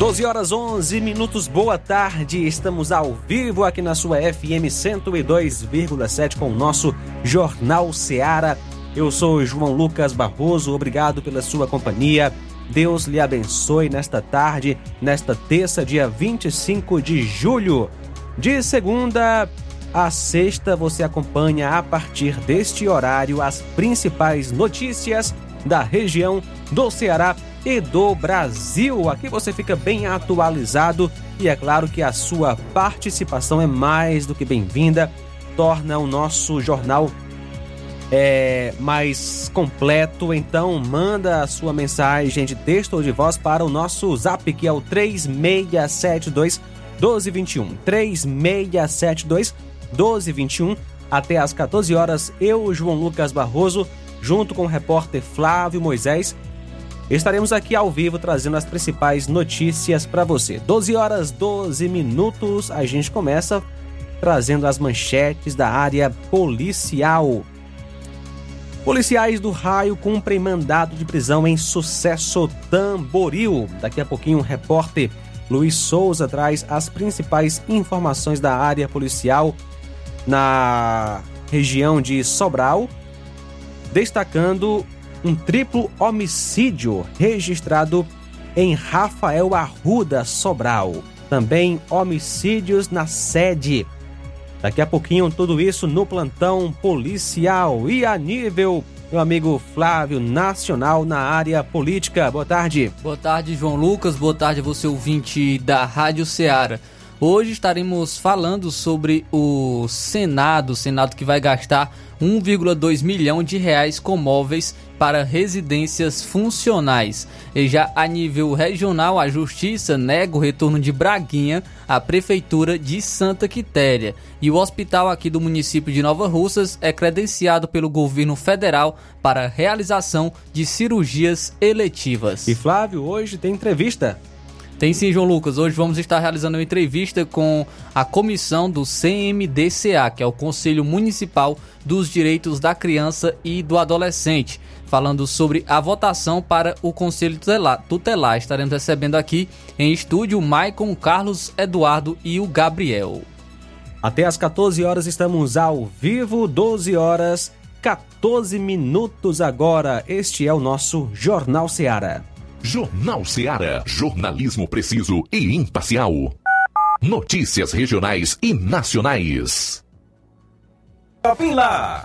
12 horas 11 minutos, boa tarde. Estamos ao vivo aqui na sua FM 102,7 com o nosso Jornal Seara. Eu sou João Lucas Barroso, obrigado pela sua companhia. Deus lhe abençoe nesta tarde, nesta terça, dia 25 de julho. De segunda a sexta, você acompanha a partir deste horário as principais notícias da região do Ceará e do Brasil. Aqui você fica bem atualizado e é claro que a sua participação é mais do que bem-vinda, torna o nosso jornal é, mais completo. Então, manda a sua mensagem de texto ou de voz para o nosso zap, que é o 3672 1221. 3672 1221. Até às 14 horas, eu, João Lucas Barroso, junto com o repórter Flávio Moisés, Estaremos aqui ao vivo trazendo as principais notícias para você. 12 horas 12 minutos, a gente começa trazendo as manchetes da área policial. Policiais do raio cumprem mandado de prisão em sucesso Tamboril. Daqui a pouquinho o repórter Luiz Souza traz as principais informações da área policial na região de Sobral, destacando um triplo homicídio registrado em Rafael Arruda, Sobral. Também homicídios na sede. Daqui a pouquinho, tudo isso no plantão policial e a nível, meu amigo Flávio, nacional na área política. Boa tarde. Boa tarde, João Lucas. Boa tarde, você ouvinte da Rádio Ceará. Hoje estaremos falando sobre o Senado, o Senado que vai gastar 1,2 milhão de reais com móveis para residências funcionais. E já a nível regional, a Justiça nega o retorno de Braguinha à Prefeitura de Santa Quitéria. E o hospital aqui do município de Nova Russas é credenciado pelo governo federal para realização de cirurgias eletivas. E Flávio, hoje tem entrevista. Tem sim, João Lucas. Hoje vamos estar realizando uma entrevista com a comissão do CMDCA, que é o Conselho Municipal dos Direitos da Criança e do Adolescente, falando sobre a votação para o Conselho Tutelar. Estaremos recebendo aqui em estúdio o Maicon, Carlos Eduardo e o Gabriel. Até às 14 horas estamos ao vivo, 12 horas 14 minutos agora. Este é o nosso Jornal Seara. Jornal Seara. Jornalismo preciso e imparcial. Notícias regionais e nacionais. Lá.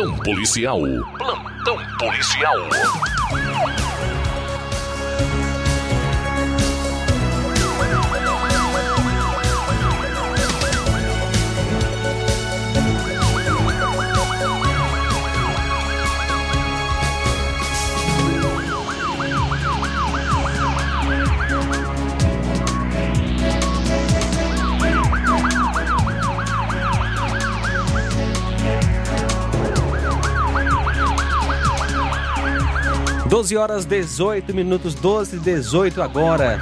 policial. Plantão policial. Doze horas 18 minutos, 12 e 18 agora.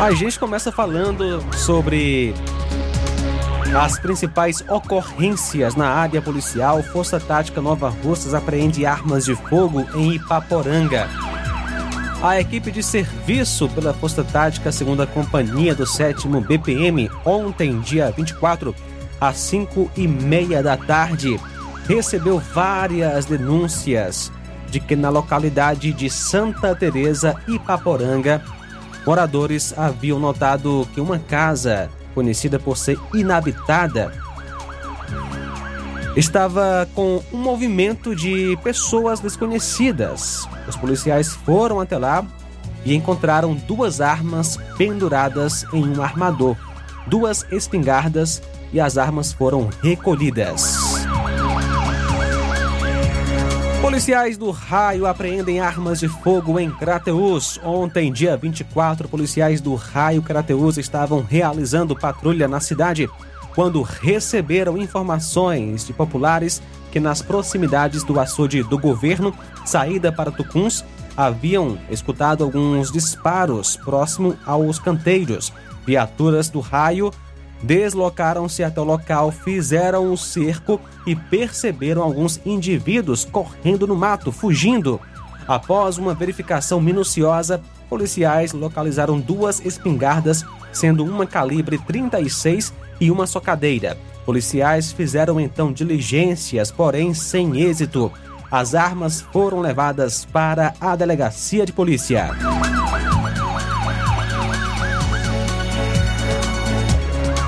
A gente começa falando sobre as principais ocorrências na área policial. Força Tática Nova Russas apreende armas de fogo em Ipaporanga. A equipe de serviço pela Força Tática, segunda companhia do 7 BPM, ontem, dia 24, às 5 e meia da tarde, recebeu várias denúncias de que na localidade de Santa Teresa, Ipaporanga, moradores haviam notado que uma casa, conhecida por ser inabitada, estava com um movimento de pessoas desconhecidas. Os policiais foram até lá e encontraram duas armas penduradas em um armador, duas espingardas e as armas foram recolhidas. Policiais do Raio apreendem armas de fogo em Crateus. Ontem, dia 24, policiais do Raio Crateus estavam realizando patrulha na cidade quando receberam informações de populares que nas proximidades do açude do governo, saída para Tucuns, haviam escutado alguns disparos próximo aos canteiros. Viaturas do Raio deslocaram-se até o local, fizeram um cerco e perceberam alguns indivíduos correndo no mato, fugindo. Após uma verificação minuciosa, policiais localizaram duas espingardas, sendo uma calibre 36 e uma socadeira. Policiais fizeram então diligências, porém sem êxito. As armas foram levadas para a delegacia de polícia.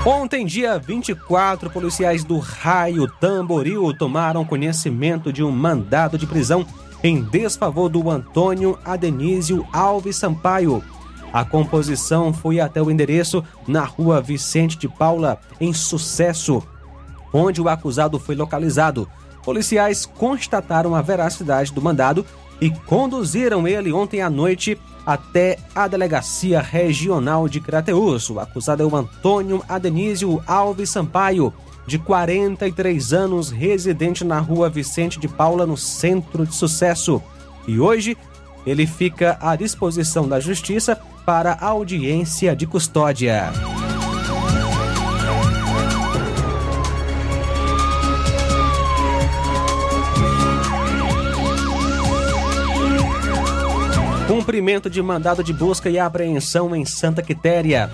Ontem, dia 24, policiais do Raio Tamboril tomaram conhecimento de um mandado de prisão em desfavor do Antônio Adenísio Alves Sampaio. A composição foi até o endereço na rua Vicente de Paula, em Sucesso, onde o acusado foi localizado. Policiais constataram a veracidade do mandado e conduziram ele ontem à noite até a Delegacia Regional de Crateus. O acusado é o Antônio Adenísio Alves Sampaio, de 43 anos, residente na rua Vicente de Paula, no centro de sucesso. E hoje ele fica à disposição da Justiça para audiência de custódia. Cumprimento de mandado de busca e apreensão em Santa Quitéria.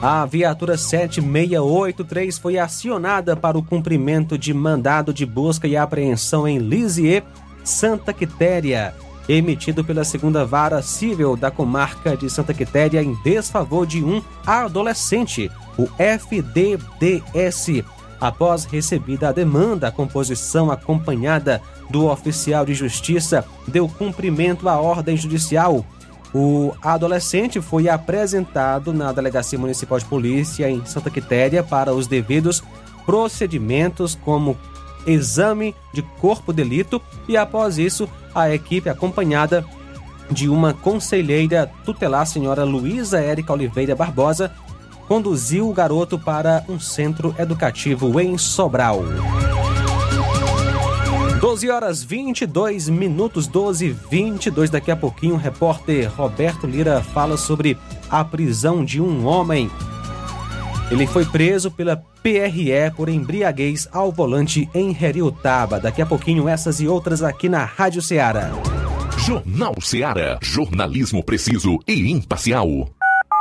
A viatura 7683 foi acionada para o cumprimento de mandado de busca e apreensão em Lisieux, Santa Quitéria, emitido pela segunda vara civil da comarca de Santa Quitéria em desfavor de um adolescente, o FDDS. Após recebida a demanda, a composição acompanhada do oficial de justiça deu cumprimento à ordem judicial. O adolescente foi apresentado na Delegacia Municipal de Polícia em Santa Quitéria para os devidos procedimentos como exame de corpo delito e após isso a equipe acompanhada de uma conselheira tutelar, senhora Luísa Érica Oliveira Barbosa, conduziu o garoto para um centro educativo em Sobral. 12 horas 22 minutos, 12 e 22. Daqui a pouquinho, o repórter Roberto Lira fala sobre a prisão de um homem. Ele foi preso pela PRE por embriaguez ao volante em Heriotaba. Daqui a pouquinho, essas e outras aqui na Rádio Ceará. Jornal Ceará. Jornalismo preciso e imparcial.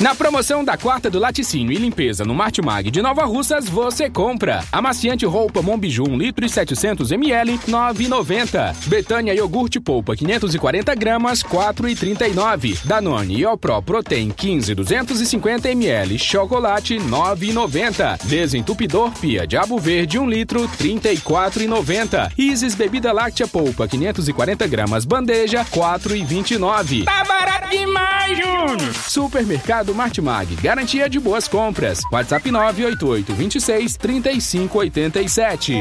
Na promoção da quarta do laticínio e limpeza no Martimag de Nova Russas, você compra. Amaciante roupa Monbiju 1 litro e 700 ml, 9,90. Betânia iogurte polpa 540 gramas, 4,39. Danone Pro Protein 15 250 ml, chocolate 9,90. Desentupidor Pia Diabo Verde 1 litro, 34,90. Isis bebida láctea polpa 540 gramas, bandeja 4,29. Tá barato demais, Júnior! Supermercado Martimag, garantia de boas compras. WhatsApp 988 26 35 87.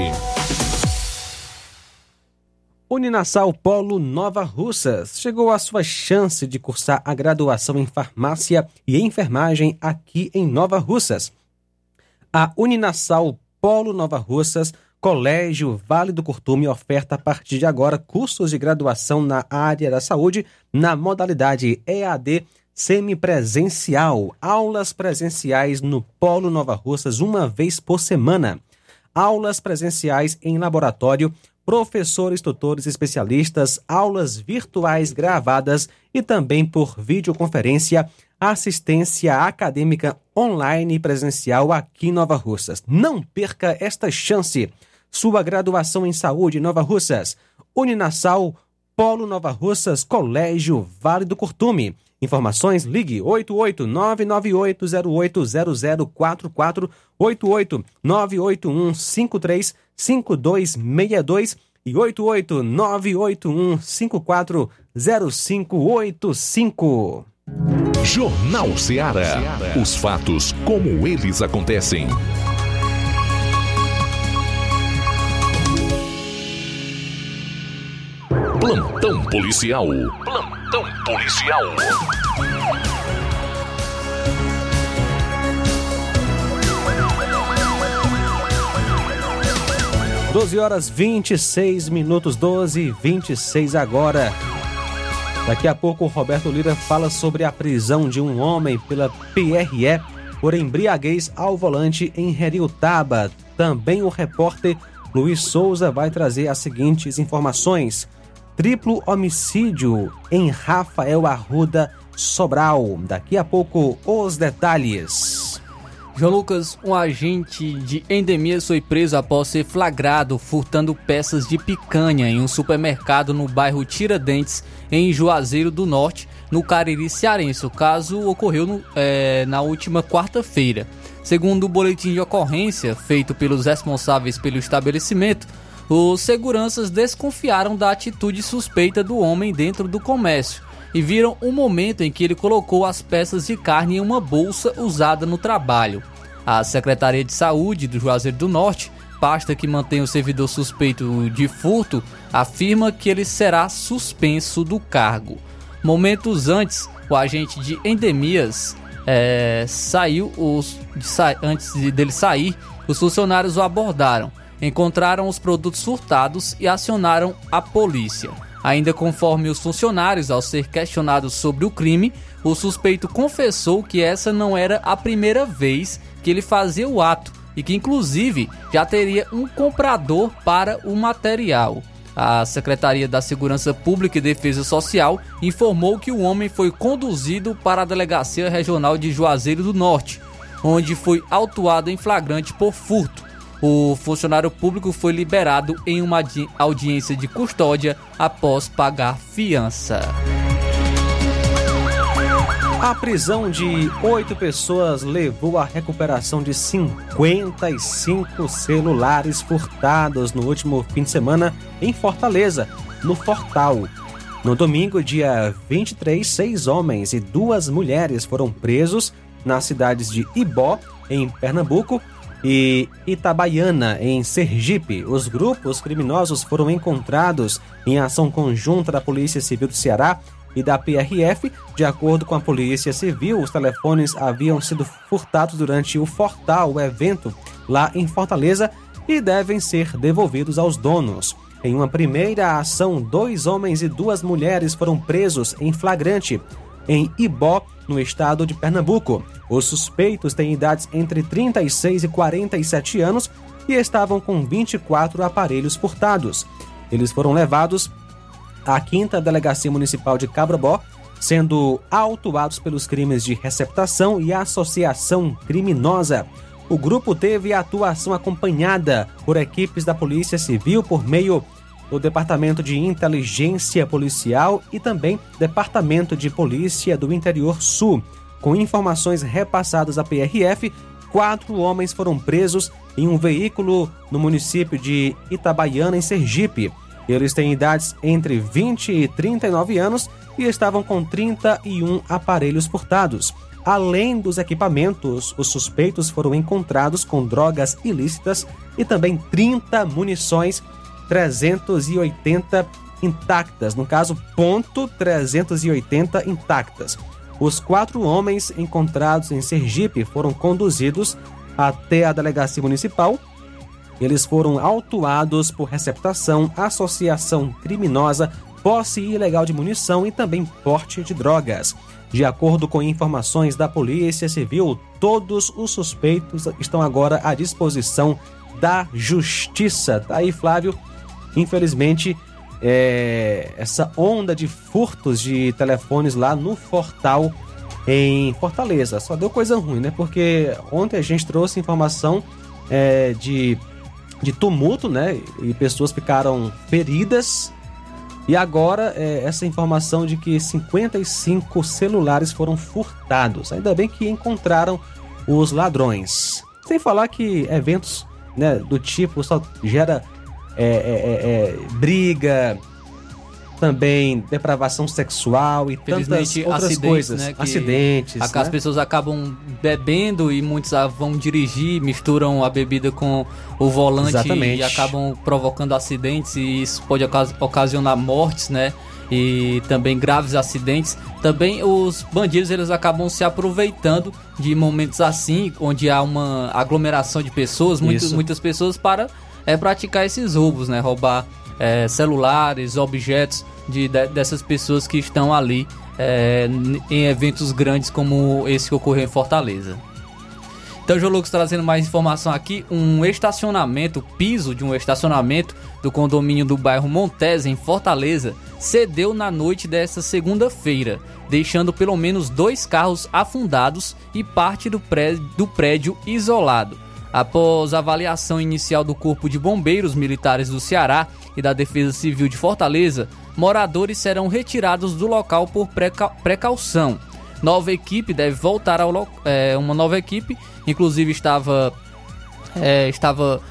Uninasal Polo Nova Russas chegou a sua chance de cursar a graduação em farmácia e enfermagem aqui em Nova Russas. A Uninasal Polo Nova Russas, Colégio Vale do Curtume oferta a partir de agora cursos de graduação na área da saúde na modalidade EAD semipresencial, aulas presenciais no Polo Nova Russas uma vez por semana, aulas presenciais em laboratório, professores, tutores, especialistas, aulas virtuais gravadas e também por videoconferência, assistência acadêmica online e presencial aqui em Nova Russas. Não perca esta chance. Sua graduação em saúde Nova Russas, Uninasal, Polo Nova Russas, Colégio Vale do Curtume. Informações, ligue 88988080044, 88981535262 e 88981540585. Jornal Ceará. Os fatos como eles acontecem. Plantão policial. Plantão policial. 12 horas 26 minutos, 12 e 26 agora. Daqui a pouco o Roberto Lira fala sobre a prisão de um homem pela PRE por embriaguez ao volante em Heriutaba. Também o repórter Luiz Souza vai trazer as seguintes informações. Triplo homicídio em Rafael Arruda Sobral. Daqui a pouco os detalhes. João Lucas, um agente de endemias foi preso após ser flagrado furtando peças de picanha em um supermercado no bairro Tiradentes, em Juazeiro do Norte, no Cariri Cearense. O caso ocorreu no, é, na última quarta-feira. Segundo o boletim de ocorrência feito pelos responsáveis pelo estabelecimento, os seguranças desconfiaram da atitude suspeita do homem dentro do comércio e viram o momento em que ele colocou as peças de carne em uma bolsa usada no trabalho. A Secretaria de Saúde do Juazeiro do Norte, pasta que mantém o servidor suspeito de furto, afirma que ele será suspenso do cargo. Momentos antes, o agente de endemias é, saiu, os, de, antes de, dele sair, os funcionários o abordaram, encontraram os produtos furtados e acionaram a polícia. Ainda conforme os funcionários, ao ser questionados sobre o crime, o suspeito confessou que essa não era a primeira vez que ele fazia o ato e que, inclusive, já teria um comprador para o material. A Secretaria da Segurança Pública e Defesa Social informou que o homem foi conduzido para a Delegacia Regional de Juazeiro do Norte, onde foi autuado em flagrante por furto. O funcionário público foi liberado em uma audiência de custódia após pagar fiança. A prisão de oito pessoas levou à recuperação de 55 celulares furtados no último fim de semana em Fortaleza, no Fortal. No domingo, dia 23, seis homens e duas mulheres foram presos nas cidades de Ibó, em Pernambuco, e Itabaiana, em Sergipe. Os grupos criminosos foram encontrados em ação conjunta da Polícia Civil do Ceará e da PRF. De acordo com a Polícia Civil, os telefones haviam sido furtados durante o Fortal, o evento lá em Fortaleza, e devem ser devolvidos aos donos. Em uma primeira ação, dois homens e duas mulheres foram presos em flagrante em Ibó, no estado de Pernambuco. Os suspeitos têm idades entre 36 e 47 anos e estavam com 24 aparelhos furtados. Eles foram levados à 5 Delegacia Municipal de Cabrobó, sendo autuados pelos crimes de receptação e associação criminosa. O grupo teve atuação acompanhada por equipes da Polícia Civil por meio do Departamento de Inteligência Policial e também Departamento de Polícia do Interior Sul. Com informações repassadas à PRF, quatro homens foram presos em um veículo no município de Itabaiana, em Sergipe. Eles têm idades entre 20 e 39 anos e estavam com 31 aparelhos furtados. Além dos equipamentos, os suspeitos foram encontrados com drogas ilícitas e também 30 munições 380 intactas, no caso, ponto 380 intactas. Os quatro homens encontrados em Sergipe foram conduzidos até a delegacia municipal. Eles foram autuados por receptação, associação criminosa, posse ilegal de munição e também porte de drogas. De acordo com informações da Polícia Civil, todos os suspeitos estão agora à disposição da Justiça. Tá aí, Flávio, Infelizmente, é, essa onda de furtos de telefones lá no Fortal em Fortaleza. Só deu coisa ruim, né? Porque ontem a gente trouxe informação é, de, de tumulto, né? E pessoas ficaram feridas. E agora é, essa informação de que 55 celulares foram furtados. Ainda bem que encontraram os ladrões. Sem falar que eventos né, do tipo só gera é, é, é, é, briga, também depravação sexual e tantas outras acidentes, coisas. né, acidentes. As né? pessoas acabam bebendo e muitos ah, vão dirigir, misturam a bebida com o volante Exatamente. e acabam provocando acidentes e isso pode ocas- ocasionar mortes, né? E também graves acidentes. Também os bandidos eles acabam se aproveitando de momentos assim, onde há uma aglomeração de pessoas, muitas, Isso. muitas pessoas para é, praticar esses roubos, né? Roubar é, celulares, objetos de, de- dessas pessoas que estão ali é, em eventos grandes como esse que ocorreu em Fortaleza. Então, João Lucas trazendo mais informação aqui. Um estacionamento, piso de um estacionamento do condomínio do bairro Montes, em Fortaleza, cedeu na noite desta segunda-feira, deixando pelo menos dois carros afundados e parte do prédio, do prédio isolado. Após avaliação inicial do Corpo de Bombeiros Militares do Ceará e da Defesa Civil de Fortaleza, moradores serão retirados do local por preca- precaução. Nova equipe deve voltar ao é, uma nova equipe, inclusive estava é, estava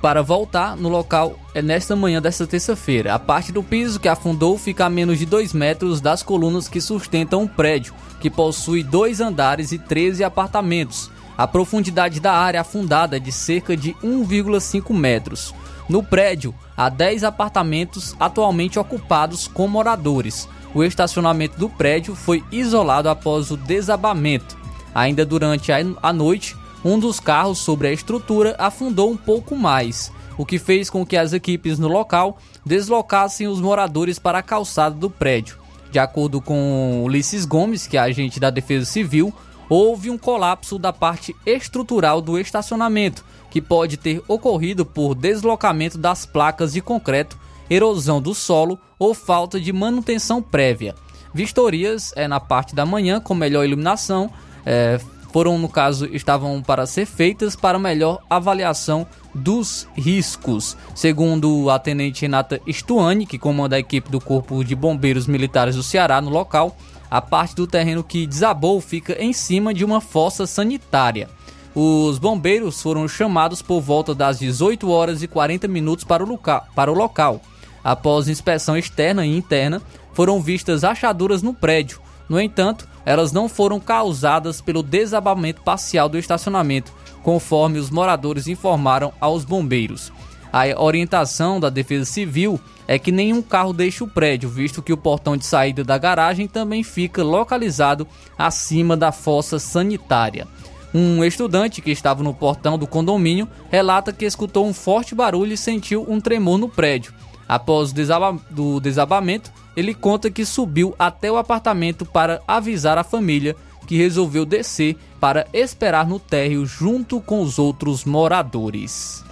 para voltar no local é nesta manhã desta terça-feira. A parte do piso que afundou fica a menos de 2 metros das colunas que sustentam o prédio, que possui dois andares e 13 apartamentos. A profundidade da área afundada é de cerca de 1,5 metros. No prédio, há 10 apartamentos atualmente ocupados com moradores. O estacionamento do prédio foi isolado após o desabamento. Ainda durante a noite, um dos carros sobre a estrutura afundou um pouco mais, o que fez com que as equipes no local deslocassem os moradores para a calçada do prédio. De acordo com Ulisses Gomes, que é agente da Defesa Civil, houve um colapso da parte estrutural do estacionamento, que pode ter ocorrido por deslocamento das placas de concreto, erosão do solo ou falta de manutenção prévia. Vistorias é na parte da manhã com melhor iluminação é, foram no caso estavam para ser feitas para melhor avaliação dos riscos. Segundo a tenente Renata Stuani, que comanda a equipe do Corpo de Bombeiros Militares do Ceará no local, a parte do terreno que desabou fica em cima de uma fossa sanitária. Os bombeiros foram chamados por volta das 18 horas e 40 minutos para o, loca para o local. Após inspeção externa e interna, foram vistas achaduras no prédio. No entanto, elas não foram causadas pelo desabamento parcial do estacionamento, conforme os moradores informaram aos bombeiros. A orientação da Defesa Civil é que nenhum carro deixe o prédio, visto que o portão de saída da garagem também fica localizado acima da fossa sanitária. Um estudante que estava no portão do condomínio relata que escutou um forte barulho e sentiu um tremor no prédio. Após o desaba do desabamento, ele conta que subiu até o apartamento para avisar a família, que resolveu descer para esperar no térreo junto com os outros moradores.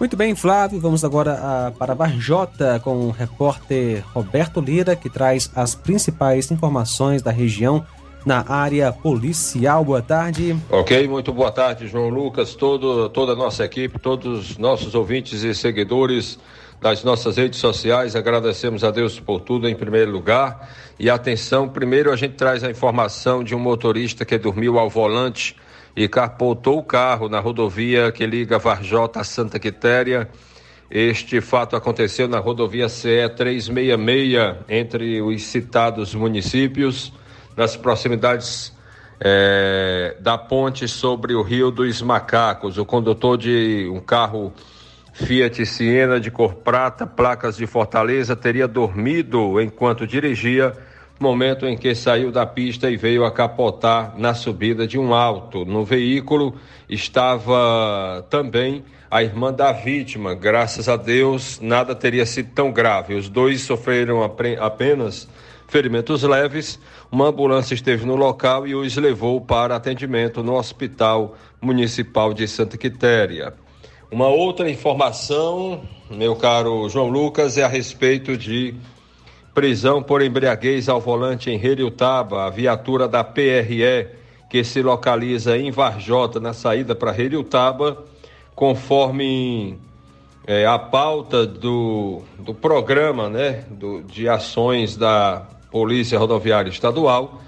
Muito bem, Flávio. Vamos agora ah, para Varjota com o repórter Roberto Lira, que traz as principais informações da região na área policial. Boa tarde. Ok, muito boa tarde, João Lucas, todo, toda a nossa equipe, todos os nossos ouvintes e seguidores das nossas redes sociais. Agradecemos a Deus por tudo em primeiro lugar. E atenção, primeiro a gente traz a informação de um motorista que dormiu ao volante e capotou o carro na rodovia que liga Varjota a Santa Quitéria. Este fato aconteceu na rodovia CE 366, entre os citados municípios, nas proximidades eh, da ponte sobre o Rio dos Macacos. O condutor de um carro Fiat Siena de cor prata, placas de Fortaleza, teria dormido enquanto dirigia, momento em que saiu da pista e veio a capotar na subida de um alto. No veículo estava também a irmã da vítima. Graças a Deus, nada teria sido tão grave. Os dois sofreram apenas ferimentos leves. Uma ambulância esteve no local e os levou para atendimento no Hospital Municipal de Santa Quitéria. Uma outra informação, meu caro João Lucas, é a respeito de prisão por embriaguez ao volante em Heriutaba, a viatura da PRE, que se localiza em Varjota, na saída para Heriutaba, conforme é, a pauta do, do programa né, do, de ações da Polícia Rodoviária Estadual,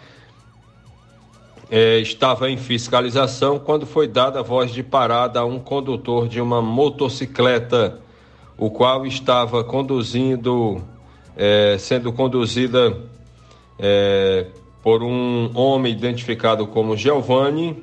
é, estava em fiscalização quando foi dada a voz de parada a um condutor de uma motocicleta, o qual estava conduzindo é, sendo conduzida é, por um homem identificado como Giovanni.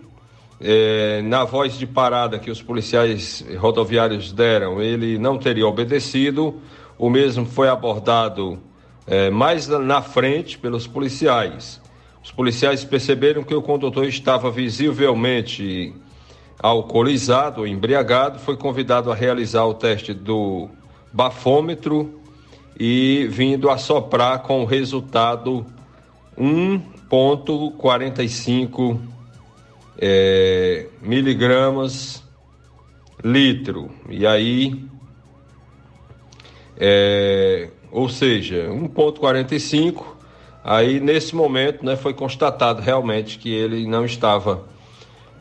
É, na voz de parada que os policiais rodoviários deram, ele não teria obedecido. O mesmo foi abordado é, mais na frente pelos policiais. Os policiais perceberam que o condutor estava visivelmente alcoolizado, embriagado, foi convidado a realizar o teste do bafômetro e vindo a soprar com o resultado 1,45 é, miligramas litro. E aí, é, ou seja, 1,45. Aí, nesse momento, né, foi constatado realmente que ele não estava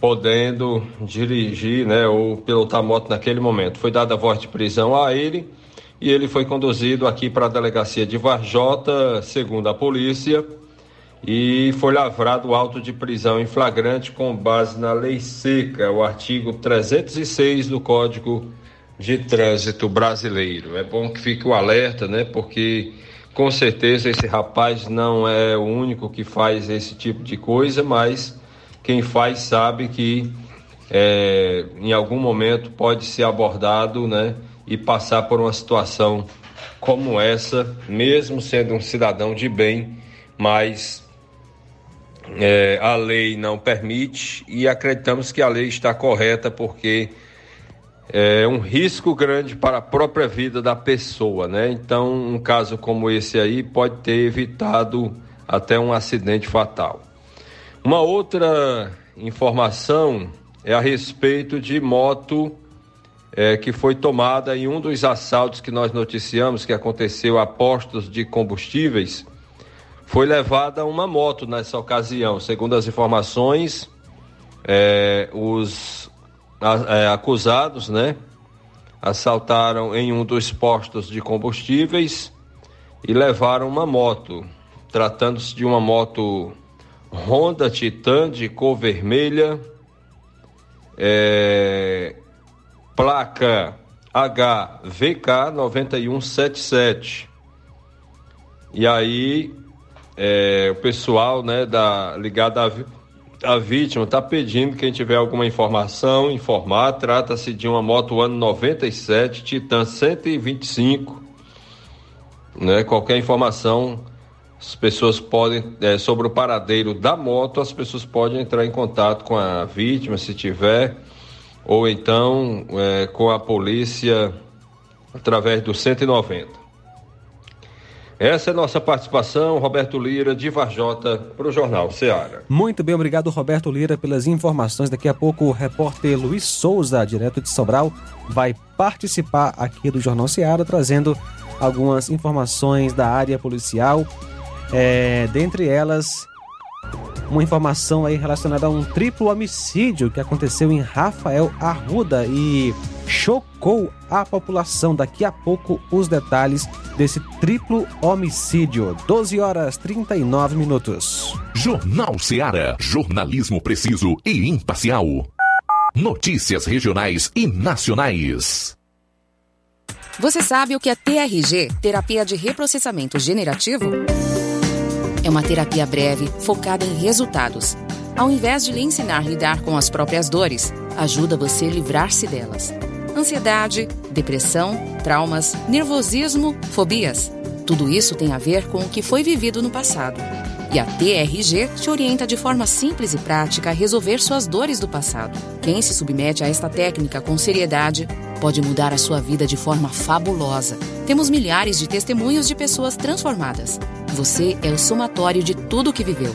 podendo dirigir né, ou pilotar moto naquele momento. Foi dada a voz de prisão a ele e ele foi conduzido aqui para a delegacia de Varjota, segundo a polícia, e foi lavrado auto de prisão em flagrante com base na lei seca, o artigo 306 do Código de Trânsito Brasileiro. É bom que fique o alerta, né? Porque com certeza esse rapaz não é o único que faz esse tipo de coisa, mas quem faz sabe que é, em algum momento pode ser abordado, né? E passar por uma situação como essa, mesmo sendo um cidadão de bem, mas é, a lei não permite e acreditamos que a lei está correta porque é um risco grande para a própria vida da pessoa, né? Então, um caso como esse aí pode ter evitado até um acidente fatal. Uma outra informação é a respeito de moto é, que foi tomada em um dos assaltos que nós noticiamos que aconteceu a postos de combustíveis. Foi levada uma moto nessa ocasião. Segundo as informações, é, os é, acusados, né, assaltaram em um dos postos de combustíveis e levaram uma moto. Tratando-se de uma moto Honda Titan de cor vermelha, é, placa HVK 9177. E aí é, o pessoal né, da, ligado à, à vítima está pedindo quem tiver alguma informação, informar. Trata-se de uma moto ano 97, Titan 125. Né, qualquer informação, as pessoas podem, é, sobre o paradeiro da moto, as pessoas podem entrar em contato com a vítima, se tiver ou então é, com a polícia através do 190. Essa é nossa participação, Roberto Lira, de Varjota, para o Jornal Ceará. Muito bem, obrigado, Roberto Lira, pelas informações. Daqui a pouco o repórter Luiz Souza, direto de Sobral, vai participar aqui do Jornal Ceará, trazendo algumas informações da área policial. É, dentre elas, uma informação aí relacionada a um triplo homicídio que aconteceu em Rafael Arruda e chocou a população. Daqui a pouco os detalhes desse triplo homicídio. 12 horas 39 minutos. Jornal Ceará, jornalismo preciso e imparcial. Notícias regionais e nacionais. Você sabe o que é TRG, terapia de reprocessamento generativo? É uma terapia breve, focada em resultados. Ao invés de lhe ensinar a lidar com as próprias dores, ajuda você a livrar-se delas. Ansiedade, depressão, traumas, nervosismo, fobias. Tudo isso tem a ver com o que foi vivido no passado. E a TRG te orienta de forma simples e prática a resolver suas dores do passado. Quem se submete a esta técnica com seriedade pode mudar a sua vida de forma fabulosa. Temos milhares de testemunhos de pessoas transformadas. Você é o somatório de tudo o que viveu.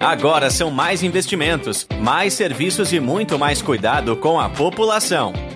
Agora são mais investimentos, mais serviços e muito mais cuidado com a população.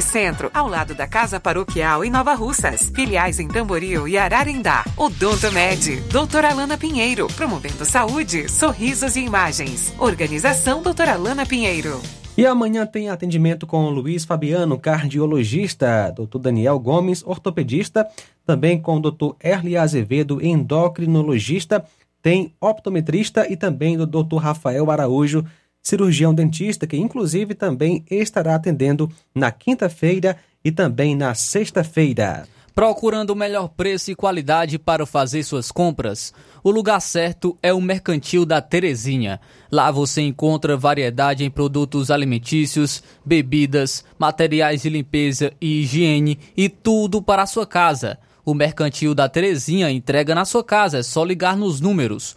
Centro, ao lado da Casa Paroquial em Nova Russas. Filiais em Tamboril e Ararindá. Odonto Med, doutora Alana Pinheiro, promovendo saúde, sorrisos e imagens. Organização doutora Alana Pinheiro. E amanhã tem atendimento com o Luiz Fabiano, cardiologista, Dr. Daniel Gomes, ortopedista, também com Dr. Erli Azevedo, endocrinologista, tem optometrista e também do Dr. Rafael Araújo, cirurgião dentista, que inclusive também estará atendendo na quinta-feira e também na sexta-feira. Procurando o melhor preço e qualidade para fazer suas compras? O lugar certo é o Mercantil da Terezinha. Lá você encontra variedade em produtos alimentícios, bebidas, materiais de limpeza e higiene e tudo para a sua casa. O Mercantil da Terezinha entrega na sua casa, é só ligar nos números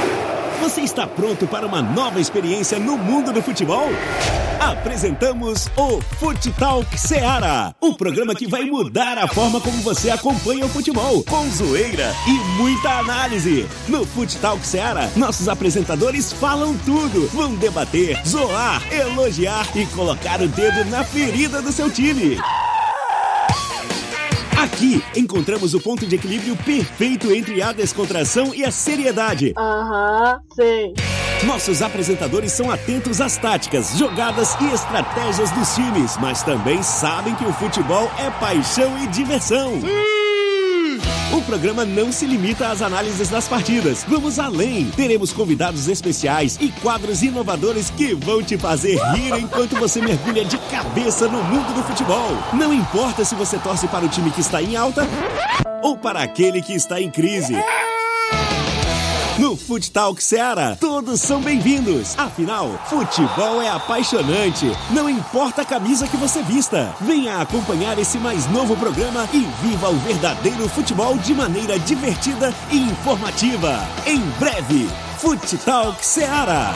Você está pronto para uma nova experiência no mundo do futebol? Apresentamos o Fute Talk Seara, o programa que vai mudar a forma como você acompanha o futebol, com zoeira e muita análise. No Fute Talk Seara, nossos apresentadores falam tudo, vão debater, zoar, elogiar e colocar o dedo na ferida do seu time. Aqui encontramos o ponto de equilíbrio perfeito entre a descontração e a seriedade. Aham, sei. Nossos apresentadores são atentos às táticas, jogadas e estratégias dos times, mas também sabem que o futebol é paixão e diversão. O programa não se limita às análises das partidas. Vamos além. Teremos convidados especiais e quadros inovadores que vão te fazer rir enquanto você mergulha de cabeça no mundo do futebol. Não importa se você torce para o time que está em alta ou para aquele que está em crise. No Foot Talk Seara, todos são bem-vindos. Afinal, futebol é apaixonante. Não importa a camisa que você vista. Venha acompanhar esse mais novo programa e viva o verdadeiro futebol de maneira divertida e informativa. Em breve, Foot Talk Seara.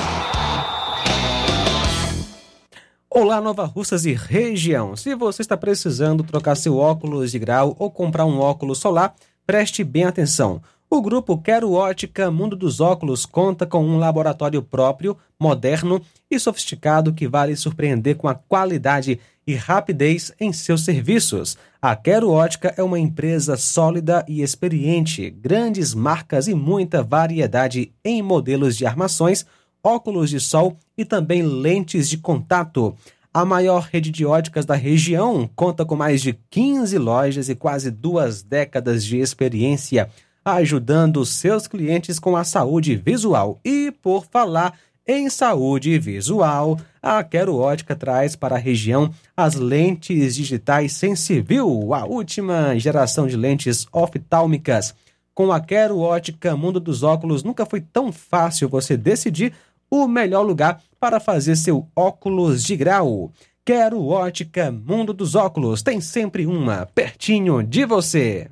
Olá, Nova Russas e região. Se você está precisando trocar seu óculos de grau ou comprar um óculos solar, preste bem atenção. O grupo Quero Ótica Mundo dos Óculos conta com um laboratório próprio, moderno e sofisticado que vai lhe surpreender com a qualidade e rapidez em seus serviços. A Quero Ótica é uma empresa sólida e experiente, grandes marcas e muita variedade em modelos de armações, óculos de sol e também lentes de contato. A maior rede de óticas da região conta com mais de 15 lojas e quase duas décadas de experiência ajudando seus clientes com a saúde visual. E por falar em saúde visual, a Quero Ótica traz para a região as lentes digitais Sensivil, a última geração de lentes oftálmicas. Com a Quero Ótica Mundo dos Óculos, nunca foi tão fácil você decidir o melhor lugar para fazer seu óculos de grau. Quero Ótica Mundo dos Óculos, tem sempre uma pertinho de você.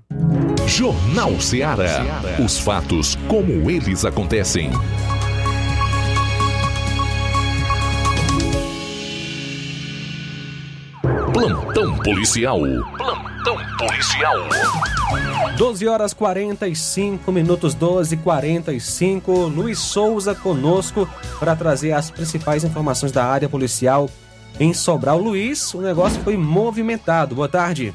Jornal Ceará. Os fatos como eles acontecem. Plantão policial. Plantão policial. 12 horas 45 minutos, 12 45 Luiz Souza conosco para trazer as principais informações da área policial em Sobral. Luiz, o negócio foi movimentado. Boa tarde.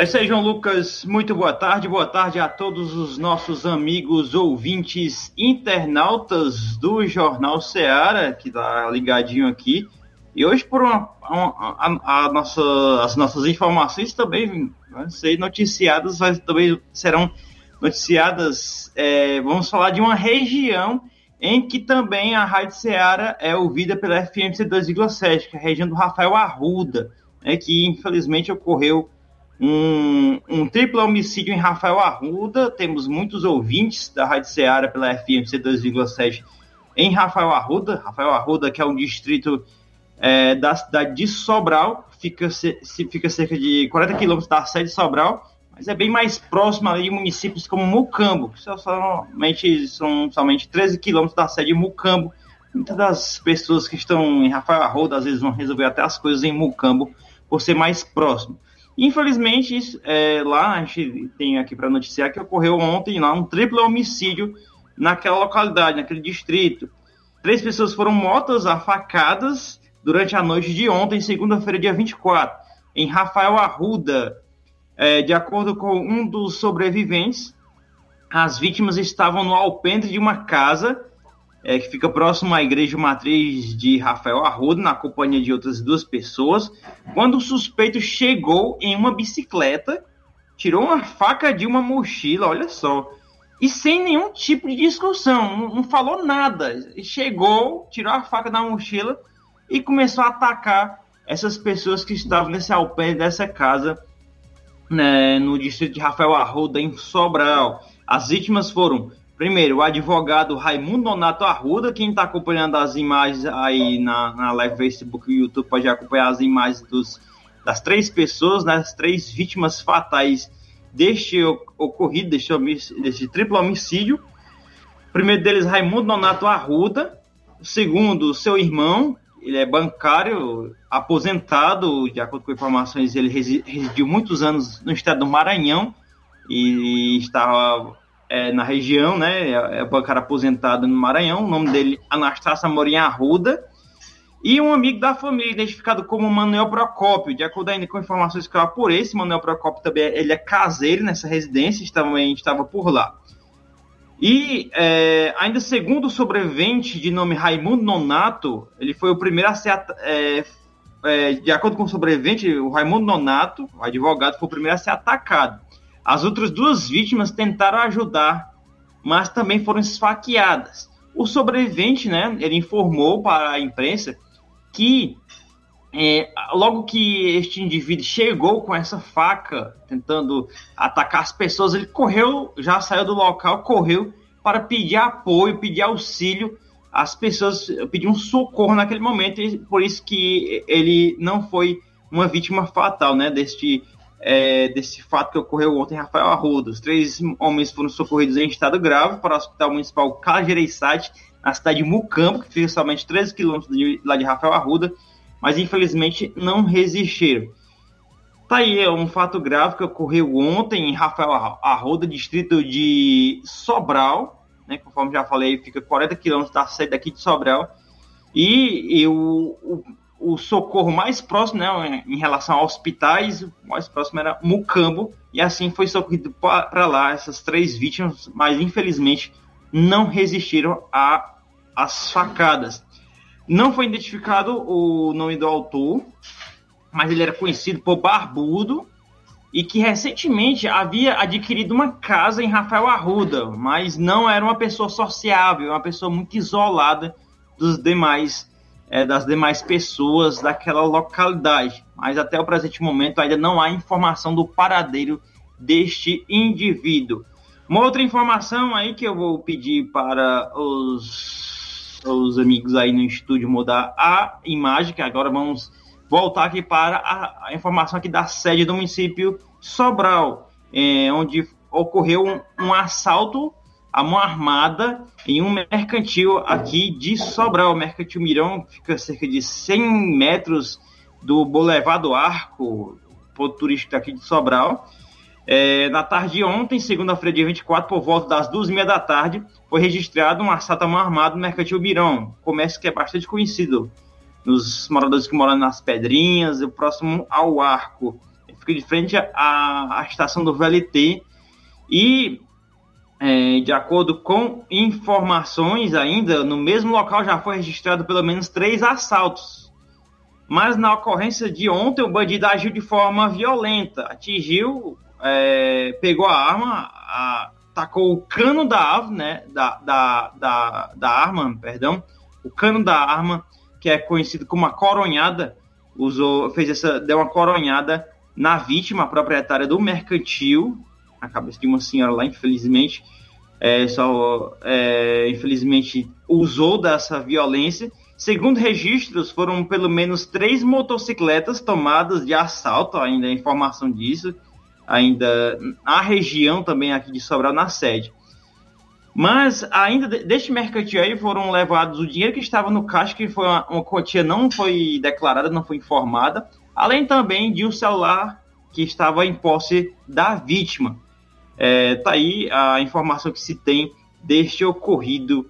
É isso aí, João Lucas. Muito boa tarde. Boa tarde a todos os nossos amigos ouvintes internautas do Jornal Seara, que está ligadinho aqui. E hoje, por uma, uma a, a nossa, as nossas informações também vão ser noticiadas, mas também serão noticiadas. É, vamos falar de uma região em que também a Rádio Seara é ouvida pela FMC 2,7, que é a região do Rafael Arruda, né, que infelizmente ocorreu um, um triplo homicídio em Rafael Arruda. Temos muitos ouvintes da Rádio Ceará pela FMC 2,7 em Rafael Arruda. Rafael Arruda, que é um distrito é, da cidade de Sobral, fica, se, fica cerca de 40 quilômetros da sede de Sobral, mas é bem mais próximo ali de municípios como Mucambo, que são somente, são somente 13 quilômetros da sede de Mucambo. Muitas das pessoas que estão em Rafael Arruda às vezes vão resolver até as coisas em Mucambo por ser mais próximo. Infelizmente, é, lá a gente tem aqui para noticiar que ocorreu ontem lá um triplo homicídio naquela localidade, naquele distrito. Três pessoas foram mortas a facadas durante a noite de ontem, segunda-feira, dia 24, em Rafael Arruda. É, de acordo com um dos sobreviventes, as vítimas estavam no alpendre de uma casa é, que fica próximo à igreja matriz de Rafael Arruda, na companhia de outras duas pessoas, quando o suspeito chegou em uma bicicleta, tirou uma faca de uma mochila, olha só, e sem nenhum tipo de discussão, não, não falou nada. Chegou, tirou a faca da mochila e começou a atacar essas pessoas que estavam nesse alpendre dessa casa, né, no distrito de Rafael Arruda, em Sobral. As vítimas foram Primeiro, o advogado Raimundo Donato Arruda, quem está acompanhando as imagens aí na, na live Facebook e YouTube pode acompanhar as imagens dos, das três pessoas, né, as três vítimas fatais deste ocorrido, deste, deste triplo homicídio. Primeiro deles, Raimundo Donato Arruda. O segundo, seu irmão, ele é bancário, aposentado, de acordo com informações, ele residiu muitos anos no estado do Maranhão e estava é, na região, né? É, é bancário aposentado no Maranhão. O nome dele Anastácia Morim Arruda. E um amigo da família, identificado como Manuel Procópio. De acordo ainda com informações que eu apurei, esse Manuel Procópio também ele é caseiro nessa residência, também estava por lá. E é, ainda segundo o sobrevivente de nome Raimundo Nonato, ele foi o primeiro a ser. É, é, de acordo com o sobrevivente, o Raimundo Nonato, o advogado, foi o primeiro a ser atacado. As outras duas vítimas tentaram ajudar, mas também foram esfaqueadas. O sobrevivente, né, ele informou para a imprensa que é, logo que este indivíduo chegou com essa faca tentando atacar as pessoas, ele correu, já saiu do local, correu para pedir apoio, pedir auxílio às pessoas, pedir um socorro naquele momento, e por isso que ele não foi uma vítima fatal, né, deste é, desse fato que ocorreu ontem em Rafael Arruda. Os três homens foram socorridos em estado grave para o Hospital Municipal Cajereissate, na cidade de Mucambo, que fica somente 13 quilômetros de, lá de Rafael Arruda, mas infelizmente não resistiram. Tá aí, é um fato grave que ocorreu ontem em Rafael Arruda, distrito de Sobral, né, conforme já falei, fica 40 quilômetros da sede daqui de Sobral. E, e o, o o socorro mais próximo, né, em relação a hospitais, o mais próximo era Mucambo, e assim foi socorrido para lá essas três vítimas, mas infelizmente não resistiram às facadas. Não foi identificado o nome do autor, mas ele era conhecido por Barbudo e que recentemente havia adquirido uma casa em Rafael Arruda, mas não era uma pessoa sociável, uma pessoa muito isolada dos demais é, das demais pessoas daquela localidade. Mas até o presente momento ainda não há informação do paradeiro deste indivíduo. Uma outra informação aí que eu vou pedir para os, os amigos aí no estúdio mudar a imagem, que agora vamos voltar aqui para a, a informação aqui da sede do município Sobral, é, onde ocorreu um, um assalto a mão armada em um mercantil aqui de Sobral. O mercantil Mirão fica cerca de 100 metros do Boulevard do Arco, ponto turístico aqui de Sobral. É, na tarde de ontem, segunda-feira, dia 24, por volta das duas e meia da tarde, foi registrado um assalto à mão armada no Mercantil Mirão, comércio que é bastante conhecido nos moradores que moram nas Pedrinhas, próximo ao Arco. Fica de frente à, à estação do VLT e, é, de acordo com informações ainda, no mesmo local já foi registrado pelo menos três assaltos. Mas na ocorrência de ontem, o bandido agiu de forma violenta, atingiu, é, pegou a arma, a, tacou o cano da árvore, né, da, da, da, da arma, perdão, o cano da arma que é conhecido como a coronhada, usou, fez essa, deu uma coronhada na vítima, proprietária do mercantil, a cabeça de uma senhora lá, infelizmente, é, só, é, infelizmente usou dessa violência. Segundo registros, foram pelo menos três motocicletas tomadas de assalto, ainda a informação disso, ainda na região também aqui de Sobral, na sede. Mas ainda deste mercantil aí foram levados o dinheiro que estava no caixa, que foi uma, uma quantia não foi declarada, não foi informada, além também de um celular que estava em posse da vítima. É, tá aí a informação que se tem deste ocorrido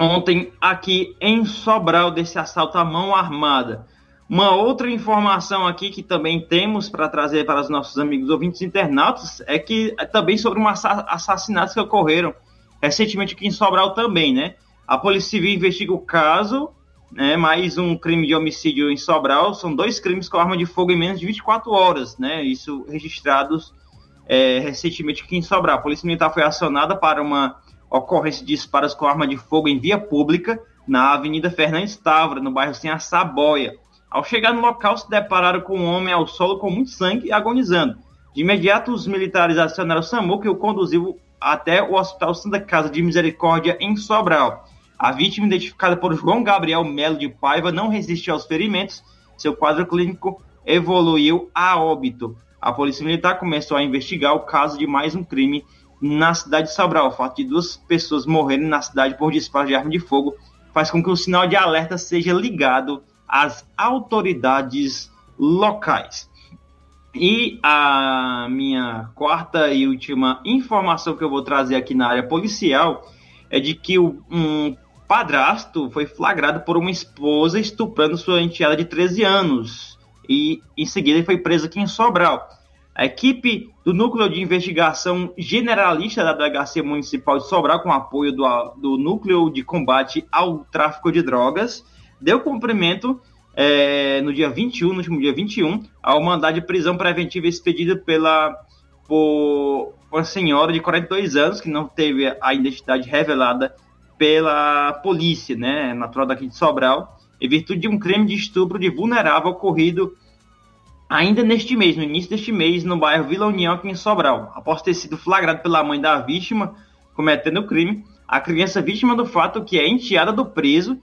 ontem aqui em Sobral, desse assalto à mão armada. Uma outra informação aqui que também temos para trazer para os nossos amigos ouvintes internautas é que é também sobre um assassinatos que ocorreram recentemente aqui em Sobral também, né? A Polícia Civil investiga o caso, né? Mais um crime de homicídio em Sobral. São dois crimes com arma de fogo em menos de 24 horas, né? Isso registrados é, recentemente aqui em Sobral. A Polícia Militar foi acionada para uma ocorrência de disparos com arma de fogo em via pública na Avenida Fernandes Távora, no bairro Sem Saboia. Ao chegar no local, se depararam com um homem ao solo com muito sangue e agonizando. De imediato, os militares acionaram o SAMU, que o conduziu até o Hospital Santa Casa de Misericórdia, em Sobral. A vítima, identificada por João Gabriel Melo de Paiva, não resistiu aos ferimentos. Seu quadro clínico evoluiu a óbito. A Polícia Militar começou a investigar o caso de mais um crime na cidade de Sobral. O fato de duas pessoas morrerem na cidade por disparo de arma de fogo faz com que o sinal de alerta seja ligado às autoridades locais. E a minha quarta e última informação que eu vou trazer aqui na área policial é de que um padrasto foi flagrado por uma esposa estuprando sua enteada de 13 anos e em seguida foi preso aqui em Sobral. A equipe do Núcleo de Investigação Generalista da Delegacia Municipal de Sobral, com apoio do, do Núcleo de Combate ao Tráfico de Drogas, deu cumprimento é, no dia 21, no último dia 21, ao mandado de prisão preventiva expedido pela por uma senhora de 42 anos que não teve a identidade revelada pela polícia, né, natural daqui de Sobral, em virtude de um crime de estupro de vulnerável ocorrido ainda neste mês, no início deste mês, no bairro Vila União, aqui em Sobral. Após ter sido flagrado pela mãe da vítima cometendo o crime, a criança vítima do fato, que é enteada do preso,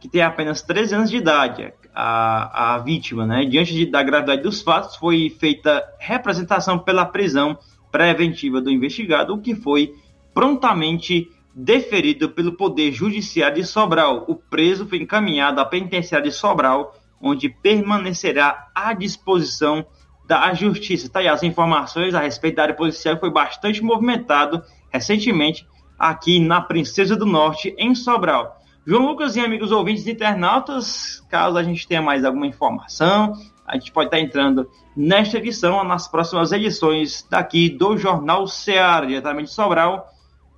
que tem apenas 13 anos de idade, a, a vítima, né? Diante de, da gravidade dos fatos, foi feita representação pela prisão preventiva do investigado, o que foi prontamente deferido pelo Poder Judiciário de Sobral. O preso foi encaminhado à penitenciária de Sobral, onde permanecerá à disposição da Justiça. Tá aí as informações a respeito da área policial foi bastante movimentado recentemente aqui na Princesa do Norte, em Sobral. João Lucas e amigos ouvintes internautas, caso a gente tenha mais alguma informação, a gente pode estar entrando nesta edição, nas próximas edições daqui do Jornal Ceará, diretamente de Sobral.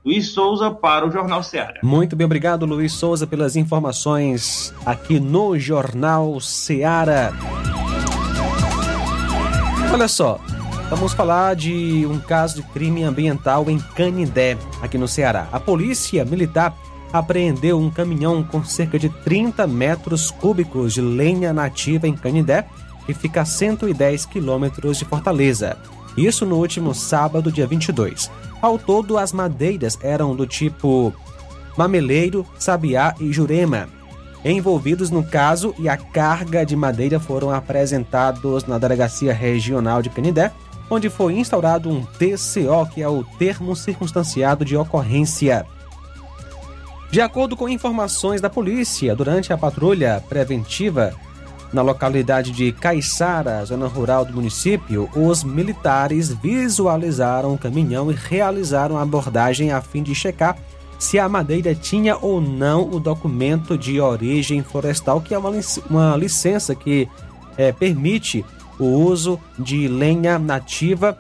Luiz Souza para o Jornal Ceará. Muito bem, obrigado, Luiz Souza, pelas informações aqui no Jornal Ceará. Olha só, vamos falar de um caso de crime ambiental em Canindé, aqui no Ceará. A polícia militar apreendeu um caminhão com cerca de 30 metros cúbicos de lenha nativa em Canindé, que fica a 110 quilômetros de Fortaleza. Isso no último sábado, dia 22. Ao todo, as madeiras eram do tipo mameleiro, sabiá e jurema. Envolvidos no caso e a carga de madeira foram apresentados na Delegacia Regional de Canindé, onde foi instaurado um TCO, que é o termo circunstanciado de ocorrência. De acordo com informações da polícia, durante a patrulha preventiva Na localidade de Caiçara, zona rural do município, os militares visualizaram o caminhão e realizaram a abordagem a fim de checar se a madeira tinha ou não o documento de origem florestal, que é uma, uma licença que é, permite o uso de lenha nativa.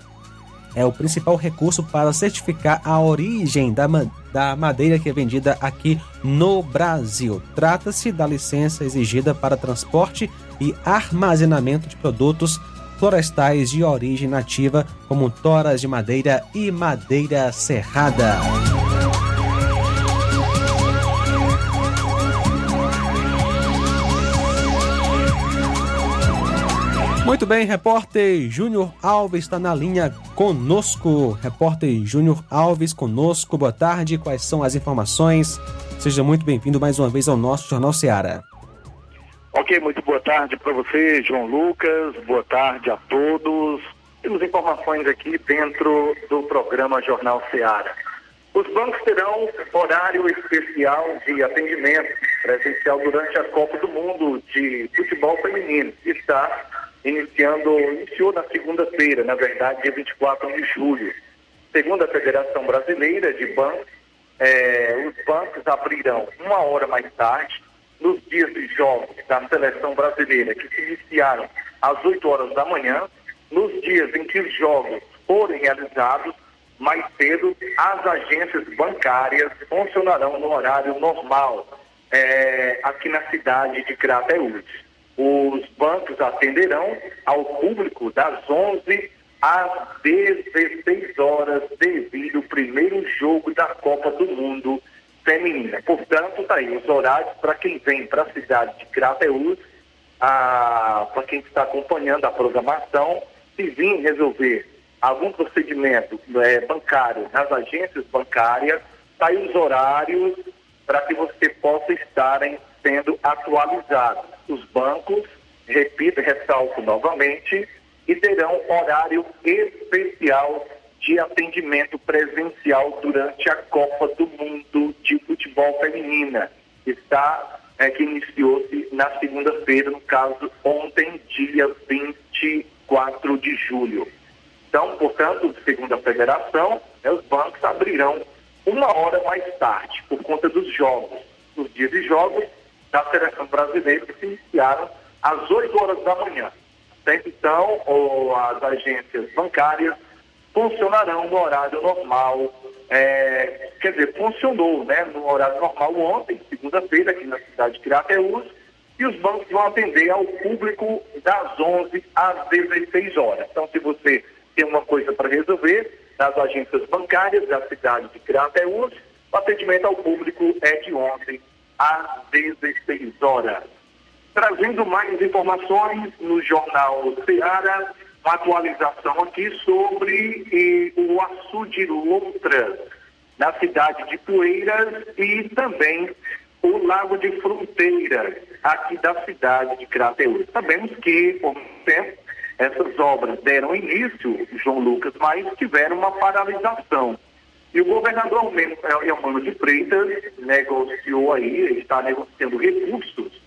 É o principal recurso para certificar a origem da, da madeira que é vendida aqui no Brasil. Trata-se da licença exigida para transporte e armazenamento de produtos florestais de origem nativa, como toras de madeira e madeira serrada. Muito bem, repórter Júnior Alves está na linha conosco. Repórter Júnior Alves conosco, boa tarde. Quais são as informações? Seja muito bem-vindo mais uma vez ao nosso Jornal Seara. Ok, muito boa tarde para você, João Lucas. Boa tarde a todos. Temos informações aqui dentro do programa Jornal Seara. Os bancos terão horário especial de atendimento presencial durante a Copa do Mundo de Futebol Feminino. Está iniciando, iniciou na segunda-feira, na verdade, dia 24 de julho. Segundo a Federação Brasileira de Bancos, é, os bancos abrirão uma hora mais tarde, nos dias de jogos da seleção brasileira, que se iniciaram às 8 horas da manhã, nos dias em que os jogos forem realizados mais cedo, as agências bancárias funcionarão no horário normal é, aqui na cidade de Crateús. Os bancos atenderão ao público das 11 às 16 horas devido ao primeiro jogo da Copa do Mundo feminina. Portanto, tá aí os horários para quem vem para a cidade de Crateús, para quem está acompanhando a programação, se vir resolver algum procedimento é, bancário nas agências bancárias, tá aí os horários para que você possa estarem sendo atualizados. Os bancos, repito, ressalto novamente, e terão horário especial de atendimento presencial durante a Copa do Mundo de Futebol Feminina. Está é, que iniciou-se na segunda-feira, no caso ontem, dia 24 de julho. Então, portanto, segundo a federação, né, os bancos abrirão uma hora mais tarde, por conta dos jogos. Os dias de jogos da seleção brasileira que se iniciaram às 8 horas da manhã. Até então, as agências bancárias funcionarão no horário normal. É, quer dizer, funcionou né, no horário normal ontem, segunda-feira, aqui na cidade de Crateús, e os bancos vão atender ao público das 11 às 16 horas. Então, se você tem uma coisa para resolver, nas agências bancárias da cidade de Crateús, o atendimento ao público é de 11 às 16 horas. Trazendo mais informações no Jornal Ceará, uma atualização aqui sobre eh, o açude Lontras, na cidade de Poeiras e também o Lago de Fronteiras, aqui da cidade de Crateús. Sabemos que, por muito tempo, essas obras deram início, João Lucas, mas tiveram uma paralisação. E o governador Elmano de Freitas negociou aí, está negociando recursos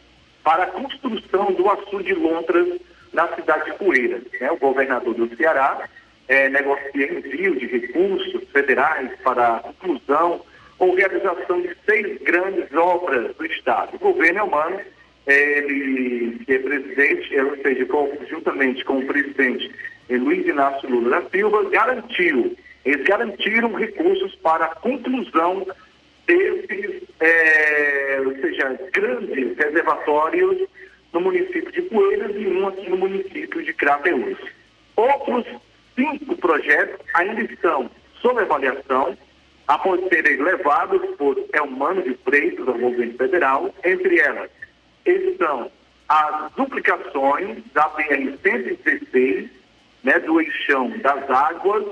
para a construção do açude de Lontras na cidade de Poeiras. Né? O governador do Ceará é, negocia envio de recursos federais para a conclusão ou realização de seis grandes obras do Estado. O governo Elmano, ele, que é presidente, ou seja, juntamente com o presidente Luiz Inácio Lula da Silva, garantiu eles garantiram recursos para a conclusão desses, é, ou seja, grandes reservatórios no município de Poeiras e um aqui no município de Crateús. Outros cinco projetos ainda estão sob avaliação, após serem levados por Elmano de Freitas, do governo federal, entre elas estão as duplicações da BR-116, né, do eixão das águas,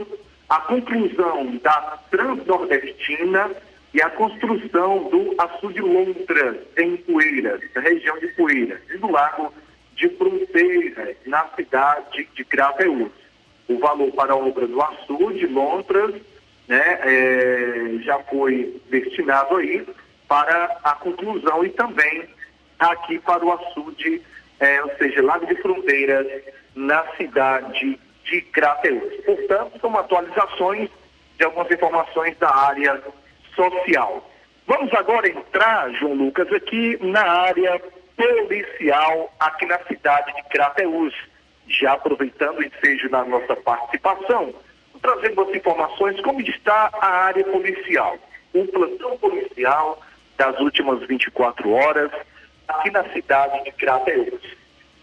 a conclusão da Transnordestina e a construção do açude Lontras, em Poeiras, na região de Poeiras, e do Lago de Fronteiras, na cidade de Crateús. O valor para a obra do açude Lontras né, é, já foi destinado aí para a conclusão e também aqui para o açude é, ou seja, Lago de Fronteiras, na cidade de Crateus. Portanto, são atualizações de algumas informações da área social. Vamos agora entrar, João Lucas, aqui na área policial, aqui na cidade de Crateus. Já aproveitando o ensejo na nossa participação, trazendo as informações como está a área policial. O plantão policial das últimas 24 horas aqui na cidade de Crateus.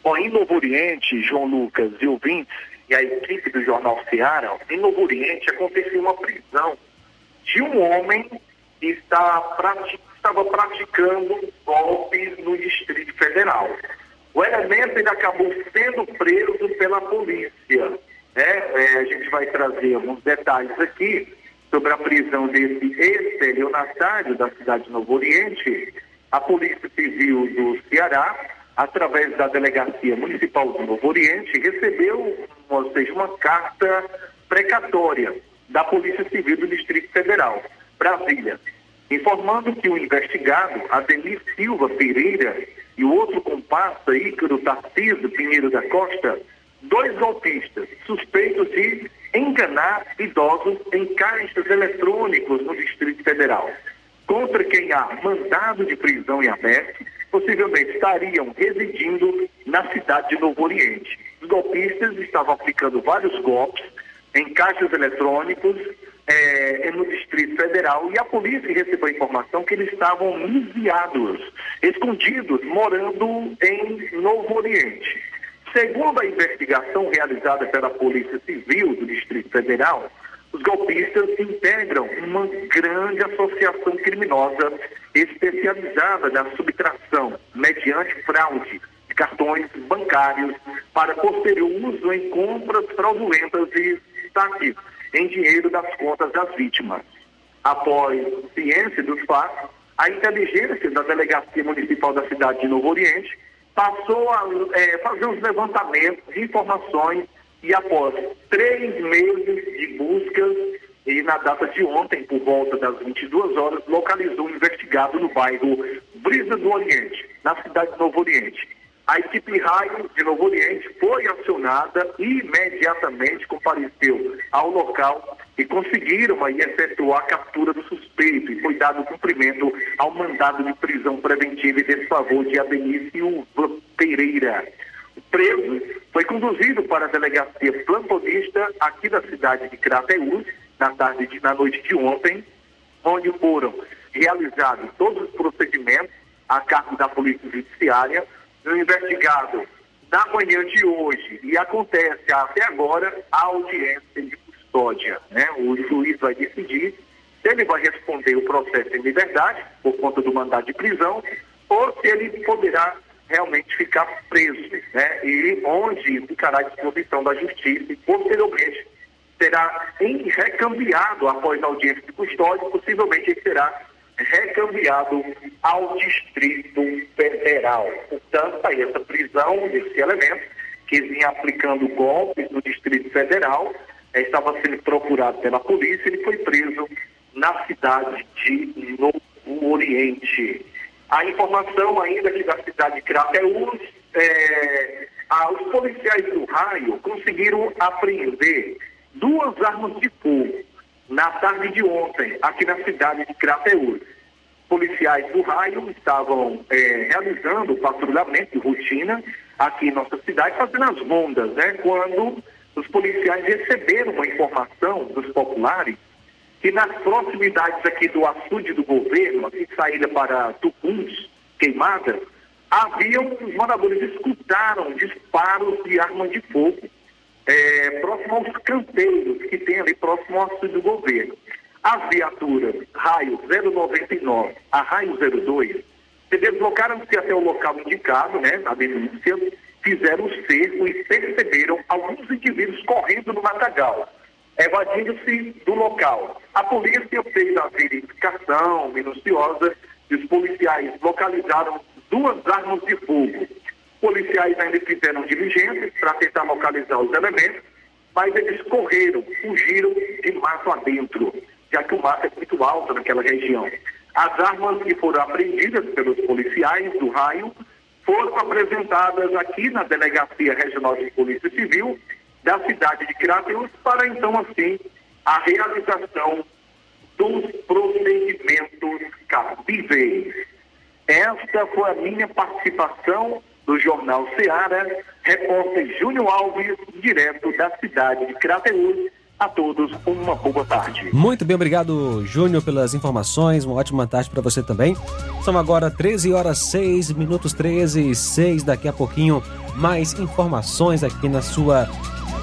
Bom, em Novo Oriente, João Lucas e ouvintes, e a equipe do Jornal Ceará, em Novo Oriente aconteceu uma prisão de um homem que está prati estava praticando golpes no Distrito Federal. O elemento ele acabou sendo preso pela polícia. Né? É, a gente vai trazer alguns detalhes aqui sobre a prisão desse estelionatário da cidade de Novo Oriente. A Polícia Civil do Ceará, através da Delegacia Municipal do Novo Oriente, recebeu, ou seja, uma carta precatória da Polícia Civil do Distrito Federal, Brasília, informando que o investigado, Ademir Silva Pereira, e o outro comparsa, Ícaro Tarcísio Pinheiro da Costa, dois golpistas suspeitos de enganar idosos em caixas eletrônicos no Distrito Federal, contra quem há mandado de prisão em aberto, possivelmente estariam residindo na cidade de Novo Oriente. Os golpistas estavam aplicando vários golpes em caixas eletrônicos é, no Distrito Federal e a polícia recebeu a informação que eles estavam enviados, escondidos, morando em Novo Oriente. Segundo a investigação realizada pela Polícia Civil do Distrito Federal, os golpistas integram uma grande associação criminosa especializada na subtração, mediante fraude, de cartões bancários para posterior uso em compras fraudulentas e saques em dinheiro das contas das vítimas. Após ciência dos fatos, a inteligência da Delegacia Municipal da cidade de Novo Oriente passou a é, fazer os levantamentos de informações e após três meses de buscas e na data de ontem, por volta das 22 horas, localizou um investigado no bairro Brisa do Oriente, na cidade de Novo Oriente. A equipe raio de Novo Oriente foi acionada e imediatamente compareceu ao local e conseguiram aí efetuar a captura do suspeito e foi dado cumprimento ao mandado de prisão preventiva e desfavor de Abenício Pereira. O preso foi conduzido para a delegacia plantonista aqui da cidade de Crateús na tarde de, na noite de ontem, onde foram realizados todos os procedimentos a cargo da Polícia Judiciária do investigado na manhã de hoje e acontece até agora a audiência de custódia. Né? O juiz vai decidir se ele vai responder o processo em liberdade, por conta do mandado de prisão, ou se ele poderá realmente ficar preso, né? E onde ficará à disposição da justiça e posteriormente será recambiado após a audiência de custódia, possivelmente ele será recambiado ao Distrito Federal. Portanto, aí essa prisão desse elemento, que vinha aplicando golpes no Distrito Federal, eh, estava sendo procurado pela polícia, ele foi preso na cidade de Novo Oriente. A informação ainda aqui da cidade de Crateús, é, os policiais do raio conseguiram apreender duas armas de fogo na tarde de ontem, aqui na cidade de Crateús. Policiais do raio estavam é, realizando patrulhamento de rotina aqui em nossa cidade, fazendo as rondas, né? Quando os policiais receberam uma informação dos populares que nas proximidades aqui do açude do governo, aqui saída para Tucuns, queimadas, haviam, os moradores escutaram disparos de armas de fogo é, próximo aos canteiros que tem ali próximo ao açude do governo. As viaturas raio 099 a raio 02 se deslocaram-se até o local indicado, né, na denúncia, fizeram o cerco e perceberam alguns indivíduos correndo no matagal, evadindo-se do local. A polícia fez a verificação minuciosa e os policiais localizaram duas armas de fogo. Policiais ainda fizeram diligências para tentar localizar os elementos, mas eles correram, fugiram de mato adentro já que o mato é muito alto naquela região. As armas que foram apreendidas pelos policiais do raio foram apresentadas aqui na Delegacia Regional de Polícia Civil da cidade de Crateus para então assim a realização dos procedimentos cabíveis. Esta foi a minha participação do Jornal Ceará, repórter Júnior Alves, direto da cidade de Crateus. A todos, uma boa tarde. Muito bem, obrigado, Júnior, pelas informações. Uma ótima tarde para você também. São agora 13 horas 6 minutos 13 e 6. Daqui a pouquinho, mais informações aqui na sua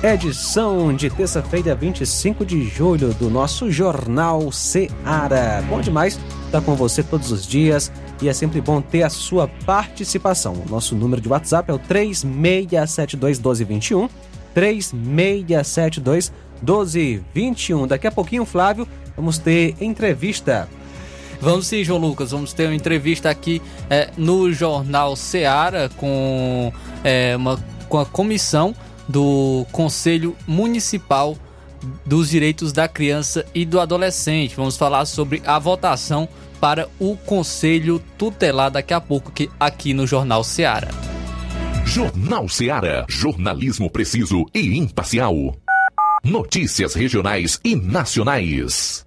edição de terça-feira, 25 de julho, do nosso Jornal Seara. Bom demais estar com você todos os dias e é sempre bom ter a sua participação. O nosso número de WhatsApp é o 3672 1221. 3672 1221. Daqui a pouquinho, Flávio, vamos ter entrevista. Vamos sim, João Lucas. Vamos ter uma entrevista aqui é, no Jornal Seara com, é, uma, com a comissão do Conselho Municipal dos Direitos da Criança e do Adolescente. Vamos falar sobre a votação para o Conselho Tutelar daqui a pouco aqui no Jornal Seara. Jornal Seara. Jornalismo preciso e imparcial. Notícias regionais e nacionais.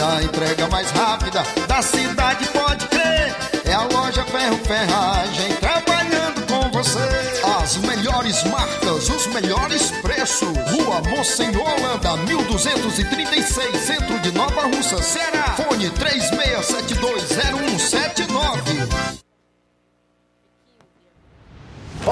A entrega mais rápida da cidade, pode crer. É a loja Ferro Ferragem trabalhando com você. As melhores marcas, os melhores preços. Rua Monsenhor Holanda, 1236, centro de Nova Russa, Ceará. Fone 36720179.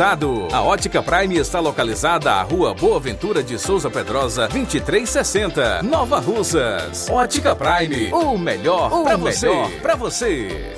A Ótica Prime está localizada à Rua Boa Ventura de Souza Pedrosa, 2360, Nova Russas. Ótica Prime, o melhor para você. Pra você.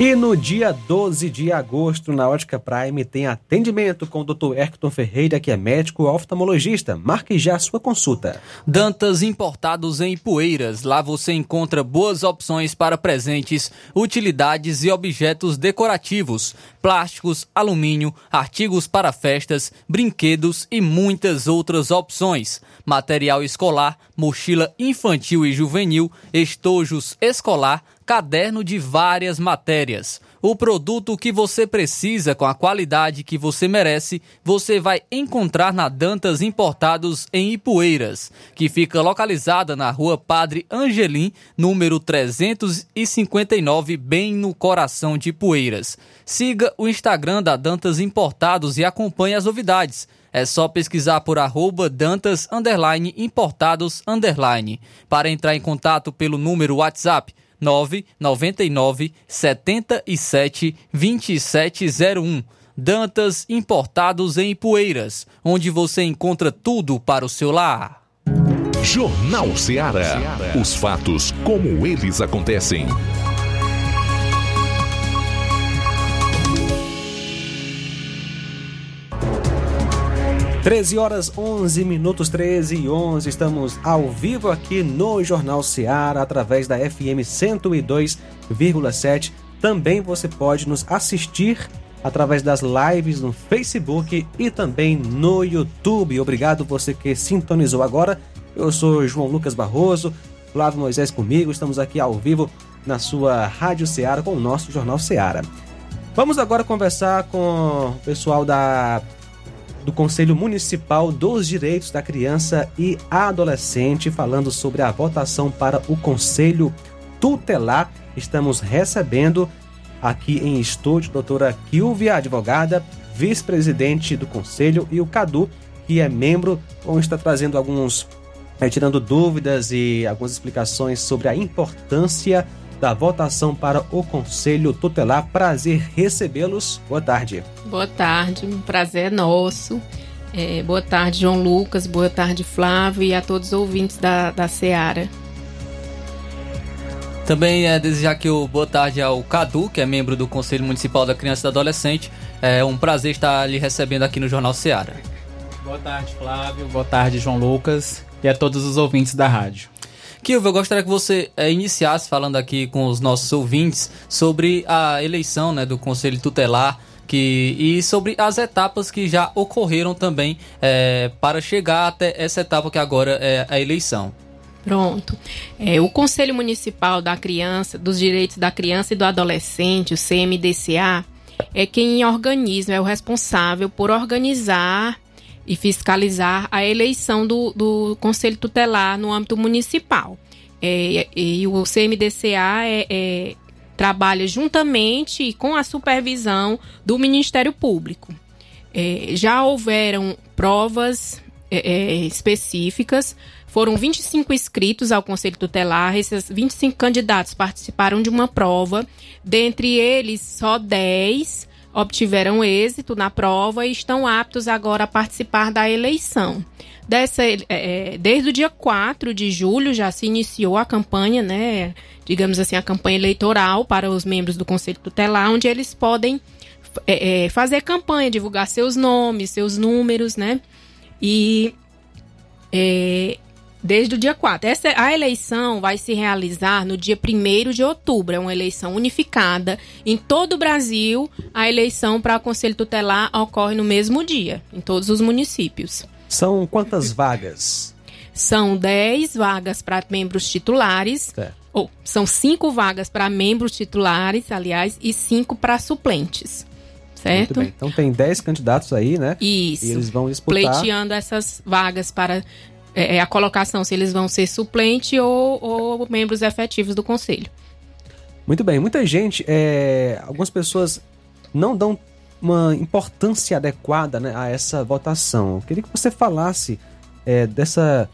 E no dia 12 de agosto, na Ótica Prime, tem atendimento com o Dr. Erkton Ferreira, que é médico oftalmologista. Marque já sua consulta. Dantas Importados em Poeiras. Lá você encontra boas opções para presentes, utilidades e objetos decorativos, plásticos, alumínio, artigos para festas, brinquedos e muitas outras opções. Material escolar, mochila infantil e juvenil, estojos escolar, caderno de várias matérias. O produto que você precisa com a qualidade que você merece, você vai encontrar na Dantas Importados em Ipueiras, que fica localizada na rua Padre Angelim, número 359, bem no coração de Ipueiras. Siga o Instagram da Dantas Importados e acompanhe as novidades. É só pesquisar por arroba Dantas underline, Importados underline. Para entrar em contato pelo número WhatsApp 999 77 2701. Dantas Importados em Poeiras, onde você encontra tudo para o seu lar. Jornal Ceará. Os fatos como eles acontecem. 13 horas 11 minutos 13 e 11 estamos ao vivo aqui no Jornal Ceará através da FM 102,7. Também você pode nos assistir através das lives no Facebook e também no YouTube. Obrigado você que sintonizou agora. Eu sou João Lucas Barroso, Flávio Moisés comigo. Estamos aqui ao vivo na sua Rádio Ceará com o nosso Jornal Ceará. Vamos agora conversar com o pessoal da do Conselho Municipal dos Direitos da Criança e Adolescente, falando sobre a votação para o Conselho Tutelar. Estamos recebendo aqui em estúdio a doutora Kilvia, advogada, vice-presidente do Conselho, e o Cadu, que é membro, vão estar trazendo alguns, é, tirando dúvidas e algumas explicações sobre a importância da votação para o Conselho Tutelar. Prazer recebê-los. Boa tarde. Boa tarde, um prazer é nosso. É, boa tarde, João Lucas. Boa tarde, Flávio, e a todos os ouvintes da, da Seara. Também é desejar aqui o boa tarde ao Cadu, que é membro do Conselho Municipal da Criança e do Adolescente. É um prazer estar lhe recebendo aqui no Jornal Seara. Boa tarde, Flávio. Boa tarde, João Lucas. E a todos os ouvintes da rádio. Kilvio, eu gostaria que você é, iniciasse falando aqui com os nossos ouvintes sobre a eleição né, do Conselho Tutelar que, e sobre as etapas que já ocorreram também é, para chegar até essa etapa que agora é a eleição. Pronto. É, o Conselho Municipal da Criança, dos Direitos da Criança e do Adolescente, o CMDCA, é quem organiza, é o responsável por organizar e fiscalizar a eleição do, do Conselho Tutelar no âmbito municipal. É, e o CMDCA é, é, trabalha juntamente com a supervisão do Ministério Público. É, já houveram provas é, é, específicas, foram 25 inscritos ao Conselho Tutelar, esses 25 candidatos participaram de uma prova, dentre eles só 10 obtiveram êxito na prova e estão aptos agora a participar da eleição. Dessa, é, desde o dia 4 de julho já se iniciou a campanha, né? Digamos assim, a campanha eleitoral para os membros do Conselho Tutelar, onde eles podem é, é, fazer campanha, divulgar seus nomes, seus números, né? E é, desde o dia 4. Essa, a eleição vai se realizar no dia 1 de outubro. É uma eleição unificada. Em todo o Brasil, a eleição para o Conselho Tutelar ocorre no mesmo dia, em todos os municípios. São quantas vagas? São 10 vagas para membros titulares. Ou são 5 vagas para membros titulares, aliás, e 5 para suplentes. Certo? Então tem 10 candidatos aí, né? Isso. E eles vão disputar. Pleiteando essas vagas para é, é, a colocação se eles vão ser suplente ou, ou membros efetivos do conselho. Muito bem, muita gente, é, algumas pessoas não dão uma importância adequada né, a essa votação. Eu queria que você falasse é, dessa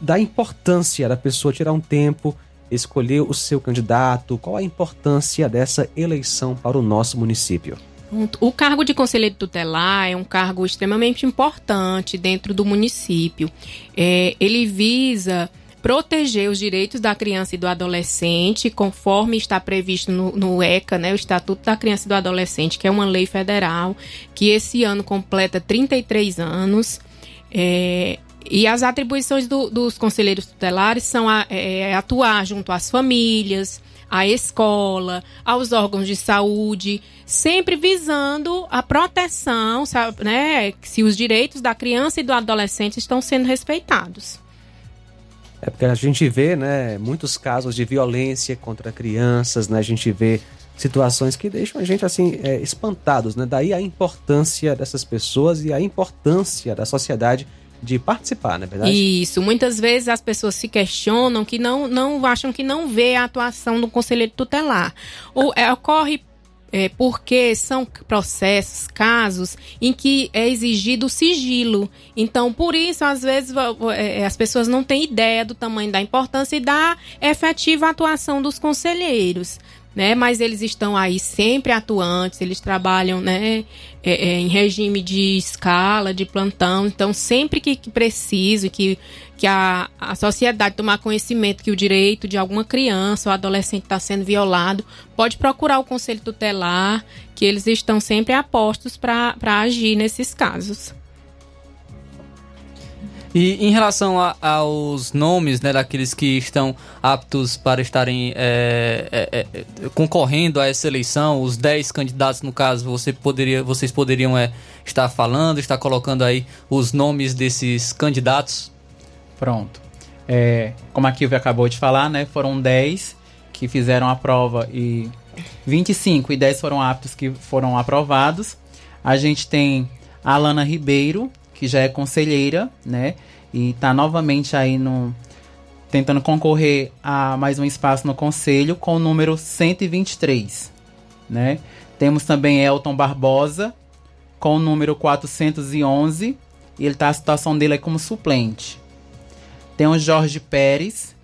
da importância da pessoa tirar um tempo, escolher o seu candidato, qual a importância dessa eleição para o nosso município. O cargo de conselheiro tutelar é um cargo extremamente importante dentro do município. É, ele visa proteger os direitos da criança e do adolescente, conforme está previsto no, no, ECA, né, o Estatuto da Criança e do Adolescente, que é uma lei federal, que esse ano completa 33 anos. É, e as atribuições do, dos conselheiros tutelares são a, é, atuar junto às famílias, à escola, aos órgãos de saúde, sempre visando a proteção, sabe, né, se os direitos da criança e do adolescente estão sendo respeitados. É porque a gente vê, né, muitos casos de violência contra crianças, né? A gente vê situações que deixam a gente assim é, espantados, né? Daí a importância dessas pessoas e a importância da sociedade de participar, não é verdade? Isso, muitas vezes as pessoas se questionam que não, não acham que não vê a atuação do conselheiro tutelar. Ou é, ocorre é, porque são processos, casos em que é exigido sigilo. Então, por isso, às vezes, é, as pessoas não têm ideia do tamanho da importância e da efetiva atuação dos conselheiros né? Mas eles estão aí sempre atuantes, eles trabalham, né? É, é, em regime de escala, de plantão. Então, sempre que, que preciso, que, que a, a sociedade tomar conhecimento que o direito de alguma criança ou adolescente está sendo violado, pode procurar o conselho tutelar, que eles estão sempre apostos para agir nesses casos. E em relação a, aos nomes né, daqueles que estão aptos para estarem é, é, é, concorrendo a essa eleição, os 10 candidatos, no caso, você poderia, vocês poderiam é, estar falando, estar colocando aí os nomes desses candidatos? Pronto. É, como a Kilvia acabou de falar, né, foram 10 que fizeram a prova e 25 e 10 foram aptos que foram aprovados. A gente tem a Alana Ribeiro, que já é conselheira, né? E está novamente aí no tentando concorrer a mais um espaço no conselho com o número 123, né? Temos também Elton Barbosa com o número 411 e ele tá a situação dele é como suplente. Tem o Jorge Pérez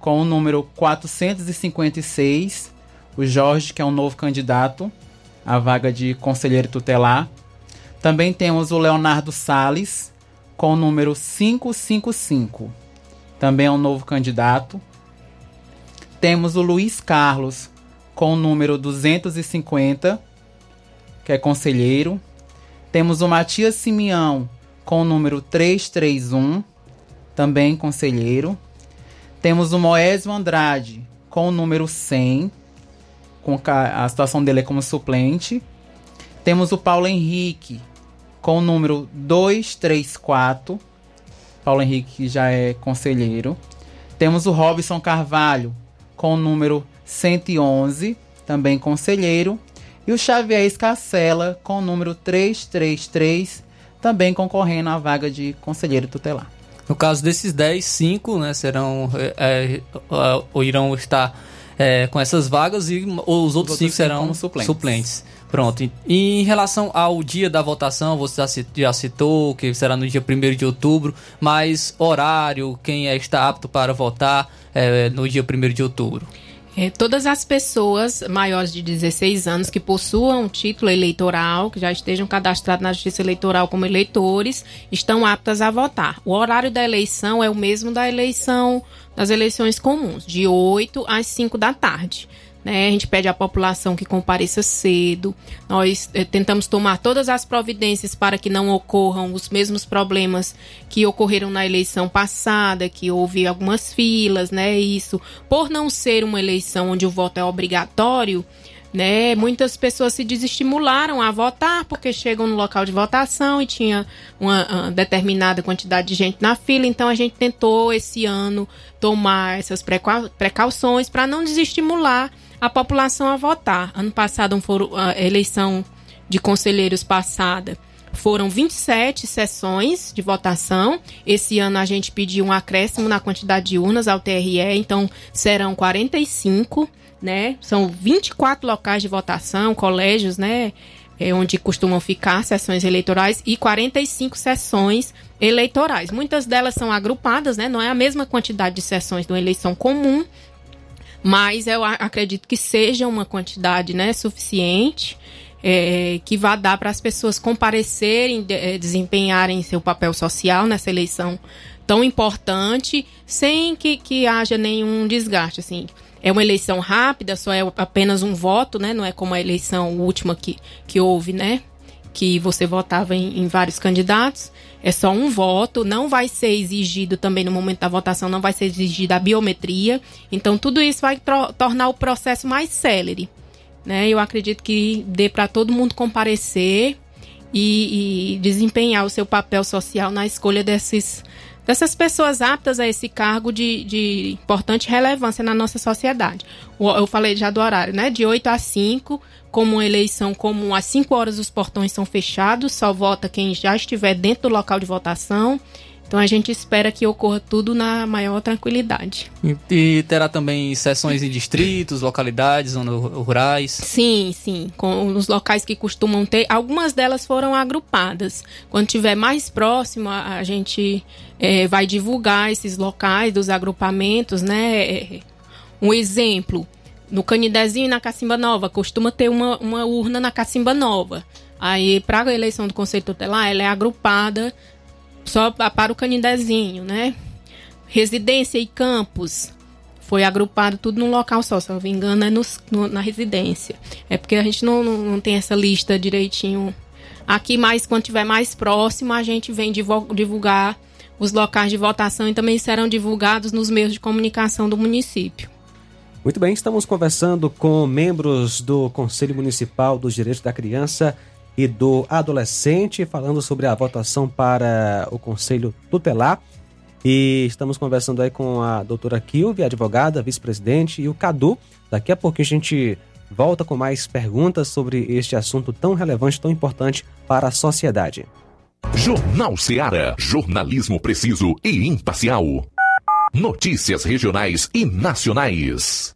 com o número 456, o Jorge que é um novo candidato à vaga de conselheiro tutelar. Também temos o Leonardo Sales com o número 555. Também é um novo candidato. Temos o Luiz Carlos com o número 250, que é conselheiro. Temos o Matias Simeão com o número 331, também conselheiro. Temos o Moésio Andrade com o número 100, com a situação dele é como suplente. Temos o Paulo Henrique com o número 234. Paulo Henrique já é conselheiro. Temos o Robson Carvalho com o número 111, também conselheiro. E o Xavier Escacela com o número 333, também concorrendo à vaga de conselheiro tutelar. No caso desses 10, 5 né, serão é, é, ou irão estar é, com essas vagas e os outros 5 serão suplentes. suplentes. Pronto. Em relação ao dia da votação, você já citou que será no dia 1 de outubro, mas horário, quem é, está apto para votar é, no dia 1 de outubro? É, todas as pessoas maiores de 16 anos que possuam título eleitoral, que já estejam cadastrados na Justiça Eleitoral como eleitores, estão aptas a votar. O horário da eleição é o mesmo da eleição das eleições comuns, de 8 às 5 da tarde. Né? A gente pede à população que compareça cedo. Nós eh, tentamos tomar todas as providências para que não ocorram os mesmos problemas que ocorreram na eleição passada, que houve algumas filas, né? Isso, por não ser uma eleição onde o voto é obrigatório, né? Muitas pessoas se desestimularam a votar porque chegam no local de votação e tinha uma, uma, determinada quantidade de gente na fila. Então a gente tentou esse ano tomar essas precauções para não desestimular a população a votar. Ano passado, a eleição de conselheiros passada foram 27 sessões de votação. Esse ano a gente pediu um acréscimo na quantidade de urnas ao TRE, então serão 45, né? São 24 locais de votação, colégios, né? É onde costumam ficar sessões eleitorais e 45 sessões eleitorais. Muitas delas são agrupadas, né? Não é a mesma quantidade de sessões de uma eleição comum, mas eu acredito que seja uma quantidade né, suficiente é, que vá dar para as pessoas comparecerem, de, é, desempenharem seu papel social nessa eleição tão importante, sem que, que haja nenhum desgaste. Assim. É uma eleição rápida, só é apenas um voto, né? Não é como a eleição última que, que houve, né? Que você votava em, em vários candidatos é só um voto, não vai ser exigido também no momento da votação, não vai ser exigida a biometria. Então, tudo isso vai tornar o processo mais célere. Né? Eu acredito que dê para todo mundo comparecer e, e, desempenhar o seu papel social na escolha desses, dessas pessoas aptas a esse cargo de, de importante relevância na nossa sociedade. Eu falei já do horário, né? De 8 a 5, como uma eleição comum, às 5 horas os portões são fechados, só vota quem já estiver dentro do local de votação. Então a gente espera que ocorra tudo na maior tranquilidade. E, e terá também sessões em distritos, localidades, zonas rurais? Sim, sim. Com os locais que costumam ter. Algumas delas foram agrupadas. Quando tiver mais próximo, a, a gente é, vai divulgar esses locais dos agrupamentos, né? É, um exemplo, no Canidezinho e na Cacimba Nova, costuma ter uma, uma urna na Cacimba Nova. Aí, para a eleição do Conselho Tutelar, ela é agrupada só para o Canidezinho, né? Residência e campos foi agrupado tudo num local só, se eu não me engano, é no, no, na residência. É porque a gente não, não, não, tem essa lista direitinho aqui, mas quando tiver mais próximo, a gente vem divulgar os locais de votação e também serão divulgados nos meios de comunicação do município. Muito bem, estamos conversando com membros do Conselho Municipal dos Direitos da Criança e do Adolescente, falando sobre a votação para o Conselho Tutelar. E estamos conversando aí com a doutora Kilvi, advogada, vice-presidente, e o Cadu. Daqui a pouquinho a gente volta com mais perguntas sobre este assunto tão relevante, tão importante para a sociedade. Jornal Seara. Jornalismo preciso e imparcial. Notícias regionais e nacionais.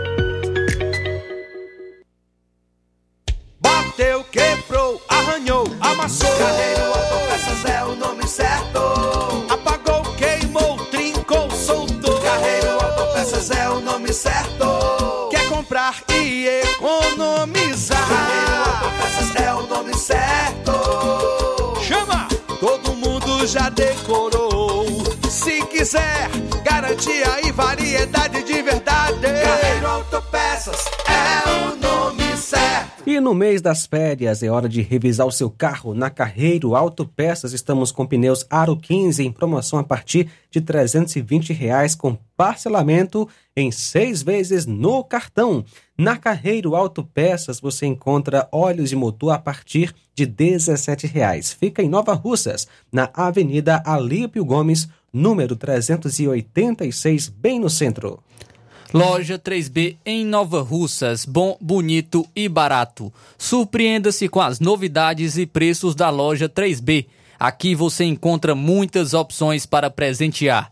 Certo. Chama! Todo mundo já decorou. Se quiser, garantia e variedade de verdade. Carreiro Autopeças é o nome certo. E no mês das férias é hora de revisar o seu carro. Na Carreiro Autopeças estamos com pneus Aro 15 em promoção a partir de 320 reais com parcelamento em seis vezes no cartão. Na Carreiro Autopeças você encontra óleos de motor a partir de 17 reais. Fica em Nova Russas, na Avenida Alípio Gomes, número 386, bem no centro. Loja 3B em Nova Russas, bom, bonito e barato. Surpreenda-se com as novidades e preços da loja 3B. Aqui você encontra muitas opções para presentear.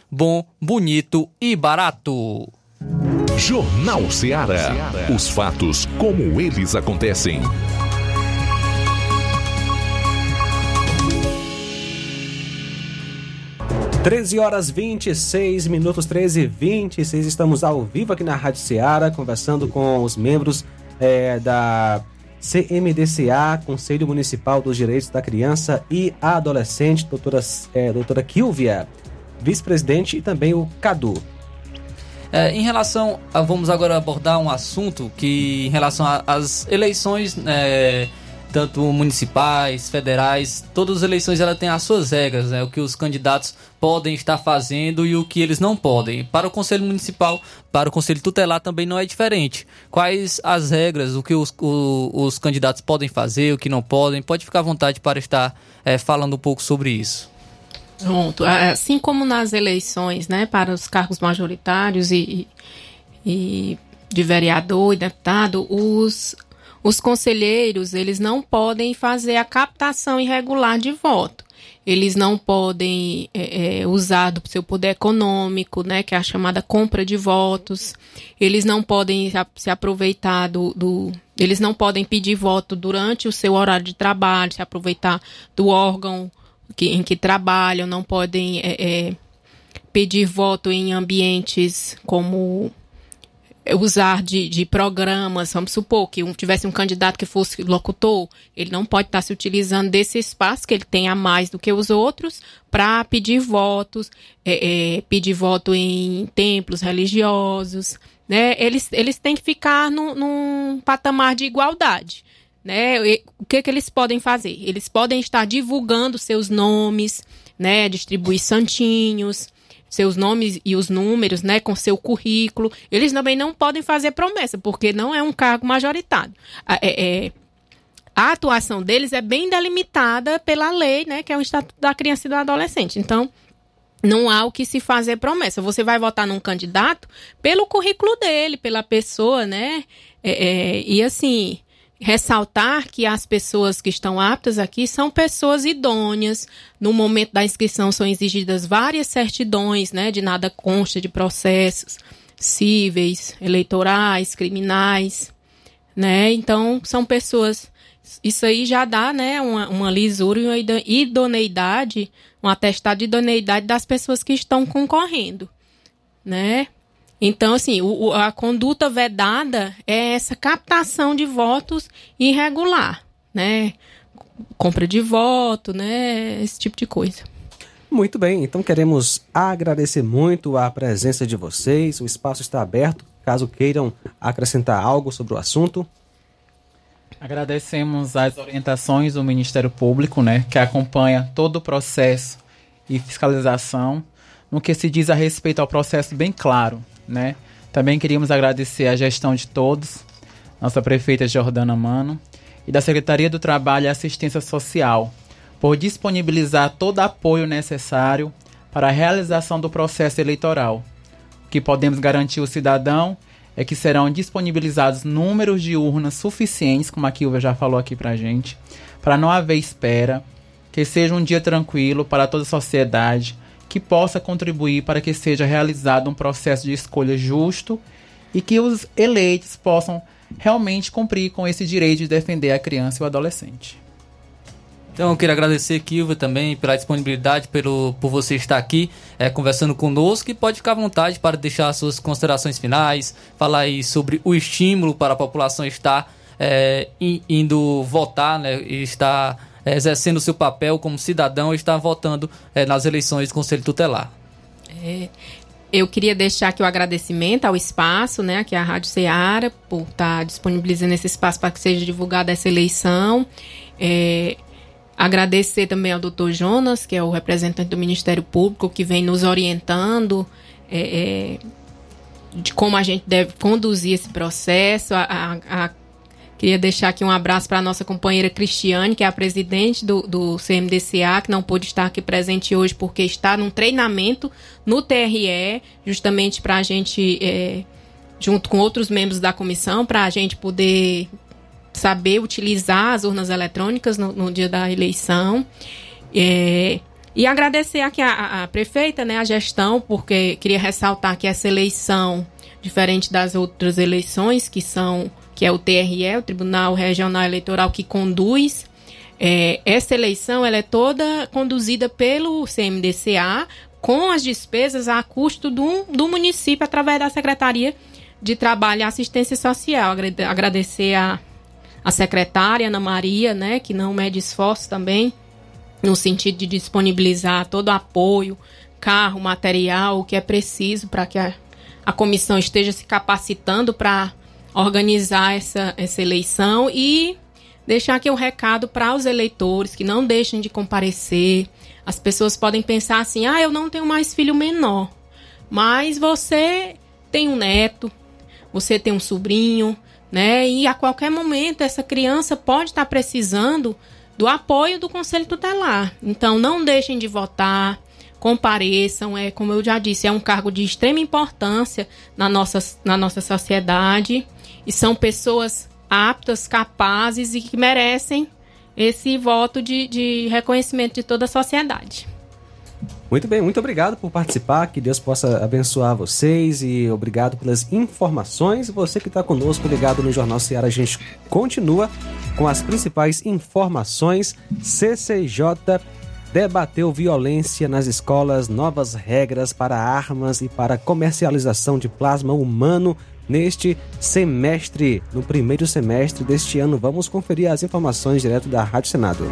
Bom, bonito e barato. Jornal Ceará. Os fatos como eles acontecem. 13 horas 26 minutos, 13 e 26. Estamos ao vivo aqui na Rádio Ceará, conversando com os membros é, da CMDCA, Conselho Municipal dos Direitos da Criança e Adolescente, doutora, é, doutora Kilvia, vice-presidente, e também o Cadu. É, em relação, a, vamos agora abordar um assunto que, em relação às eleições é, tanto municipais, federais, todas as eleições ela tem as suas regras, né? O que os candidatos podem estar fazendo e o que eles não podem. Para o Conselho Municipal, para o Conselho Tutelar também não é diferente. Quais as regras, o que os, o, os candidatos podem fazer, o que não podem? Pode ficar à vontade para estar é, falando um pouco sobre isso. Pronto. Assim como nas eleições, né, para os cargos majoritários e, e de vereador e deputado, os os conselheiros, eles não podem fazer a captação irregular de voto. Eles não podem é, é, usar do seu poder econômico, né, que é a chamada compra de votos. Eles não podem se aproveitar do, do eles não podem pedir voto durante o seu horário de trabalho, se aproveitar do órgão que, em que trabalham, não podem é, é pedir voto em ambientes como usar de, de programas, vamos supor que um, tivesse um candidato que fosse locutor, ele não pode estar se utilizando desse espaço que ele tem a mais do que os outros para pedir votos, é, é, pedir voto em templos religiosos, né? Eles, eles têm que ficar num patamar de igualdade. Né? O que, que eles podem fazer? Eles podem estar divulgando seus nomes, né? Distribuir santinhos, seus nomes e os números, né, com seu currículo. Eles também não podem fazer promessa, porque não é um cargo majoritário. É, é, a atuação deles é bem delimitada pela lei, né, que é o Estatuto da Criança e do Adolescente. Então, não há o que se fazer promessa. Você vai votar num candidato pelo currículo dele, pela pessoa, né? É, é, e assim, ressaltar que as pessoas que estão aptas aqui são pessoas idôneas. No momento da inscrição são exigidas várias certidões, né, de nada consta de processos cíveis, eleitorais, criminais, né? Então são pessoas isso aí já dá, né, uma, uma lisura e uma idoneidade, um atestado de idoneidade das pessoas que estão concorrendo, né? Então, assim, o, a conduta vedada é essa captação de votos irregular, né? Compra de voto, né? Esse tipo de coisa. Muito bem, então queremos agradecer muito a presença de vocês. O espaço está aberto, caso queiram acrescentar algo sobre o assunto. Agradecemos as orientações do Ministério Público, né, que acompanha todo o processo e fiscalização, no que se diz a respeito ao processo bem claro, né? Também queríamos agradecer a gestão de todos, nossa prefeita Jordana Mano, e da Secretaria do Trabalho e Assistência Social, por disponibilizar todo o apoio necessário para a realização do processo eleitoral. O que podemos garantir ao cidadão é que serão disponibilizados números de urnas suficientes, como a Kilva já falou aqui pra gente, para não haver espera, que seja um dia tranquilo para toda a sociedade, que possa contribuir para que seja realizado um processo de escolha justo e que os eleitos possam realmente cumprir com esse direito de defender a criança e o adolescente. Então eu queria agradecer, Kilva, também pela disponibilidade, pelo, por você estar aqui é, conversando conosco e pode ficar à vontade para deixar suas considerações finais, falar aí sobre o estímulo para a população estar é, indo votar né, e estar exercendo seu papel como cidadão e estar votando é, nas eleições do Conselho Tutelar. É, Eu queria deixar aqui o agradecimento ao espaço, né, aqui a Rádio Ceará, por estar tá disponibilizando esse espaço para que seja divulgada essa eleição. É, agradecer também ao doutor Jonas, que é o representante do Ministério Público, que vem nos orientando é, é, de como a gente deve conduzir esse processo. A, a, a Queria deixar aqui um abraço para a nossa companheira Cristiane, que é a presidente do, do CMDCA, que não pôde estar aqui presente hoje porque está num treinamento no TRE, justamente para a gente, é, junto com outros membros da comissão, para a gente poder saber utilizar as urnas eletrônicas no, no dia da eleição. É, e agradecer aqui a, a, prefeita, né, a gestão, porque queria ressaltar que essa eleição, diferente das outras eleições, que são que é o TRE, o Tribunal Regional Eleitoral, que conduz é, essa eleição, ela é toda conduzida pelo CMDCA, com as despesas a custo do, do município, através da Secretaria de Trabalho e Assistência Social. Agradecer a, a secretária Ana Maria, né, que não mede esforço também, no sentido de disponibilizar todo o apoio, carro, material, o que é preciso para que a, a comissão esteja se capacitando para organizar essa, essa eleição e deixar aqui um recado para os eleitores que não deixem de comparecer. As pessoas podem pensar assim: ah, eu não tenho mais filho menor, mas você tem um neto, você tem um sobrinho, né? E a qualquer momento essa criança pode estar precisando do apoio do Conselho Tutelar. Então não deixem de votar, compareçam, é como eu já disse, é um cargo de extrema importância na nossa, na nossa sociedade e são pessoas aptas, capazes e que merecem esse voto de, de reconhecimento de toda a sociedade. Muito bem, muito obrigado por participar. Que Deus possa abençoar vocês e obrigado pelas informações. Você que está conosco ligado no Jornal Ceará, a gente continua com as principais informações. CCJ debateu violência nas escolas, novas regras para armas e para comercialização de plasma humano neste semestre, no primeiro semestre deste ano. Vamos conferir as informações direto da Rádio Senado.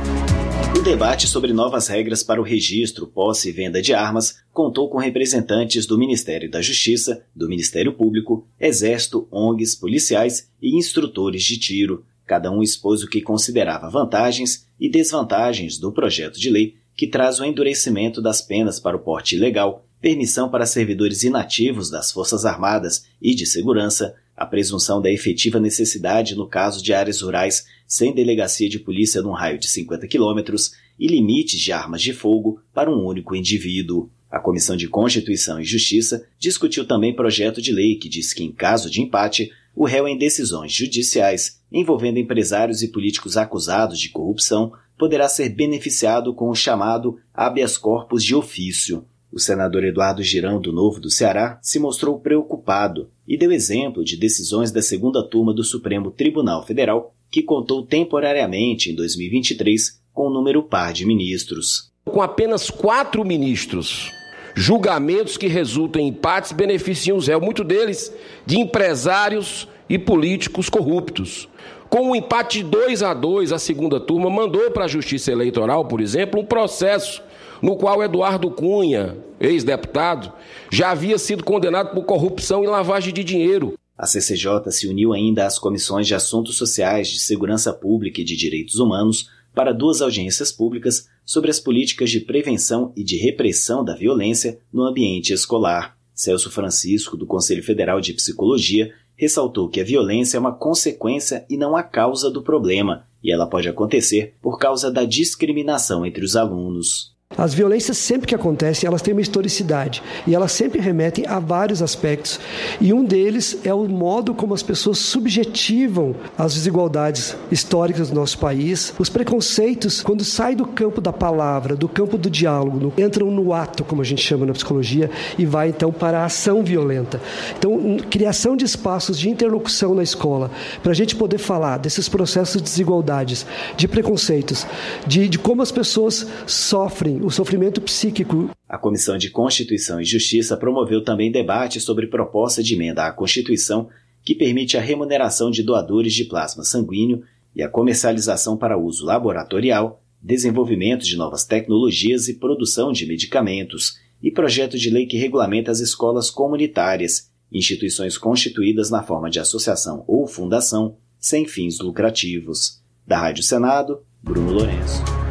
O debate sobre novas regras para o registro, posse e venda de armas contou com representantes do Ministério da Justiça, do Ministério Público, Exército, ONGs, policiais e instrutores de tiro. Cada um expôs o que considerava vantagens e desvantagens do projeto de lei que traz o endurecimento das penas para o porte ilegal permissão para servidores inativos das Forças Armadas e de Segurança, a presunção da efetiva necessidade no caso de áreas rurais sem delegacia de polícia num raio de 50 quilômetros e limites de armas de fogo para um único indivíduo. A Comissão de Constituição e Justiça discutiu também projeto de lei que diz que, em caso de empate, o réu em decisões judiciais envolvendo empresários e políticos acusados de corrupção poderá ser beneficiado com o chamado habeas corpus de ofício. O senador Eduardo Girão, do Novo do Ceará, se mostrou preocupado e deu exemplo de decisões da segunda turma do Supremo Tribunal Federal, que contou temporariamente, em 2023, com um número par de ministros. Com apenas quatro ministros, julgamentos que resultam em empates beneficiam os réus, muitos deles de empresários e políticos corruptos. Com um empate de 2 a 2, a segunda turma mandou para a Justiça Eleitoral, por exemplo, um processo no qual Eduardo Cunha, ex-deputado, já havia sido condenado por corrupção e lavagem de dinheiro. A CCJ se uniu ainda às comissões de Assuntos Sociais, de Segurança Pública e de Direitos Humanos para duas audiências públicas sobre as políticas de prevenção e de repressão da violência no ambiente escolar. Celso Francisco, do Conselho Federal de Psicologia, ressaltou que a violência é uma consequência e não a causa do problema, e ela pode acontecer por causa da discriminação entre os alunos. As violências sempre que acontecem, elas têm uma historicidade e elas sempre remetem a vários aspectos. E um deles é o modo como as pessoas subjetivam as desigualdades históricas do nosso país, os preconceitos quando saem do campo da palavra, do campo do diálogo, entram no ato, como a gente chama na psicologia, e vai então para a ação violenta. Então, criação de espaços de interlocução na escola, para a gente poder falar desses processos de desigualdades, de preconceitos, de, de como as pessoas sofrem o sofrimento psíquico. A Comissão de Constituição e Justiça promoveu também debate sobre proposta de emenda à Constituição que permite a remuneração de doadores de plasma sanguíneo e a comercialização para uso laboratorial, desenvolvimento de novas tecnologias e produção de medicamentos. e projeto de lei que regulamenta as escolas comunitárias, instituições constituídas na forma de associação ou fundação sem fins lucrativos. Da Rádio Senado, Bruno Lourenço.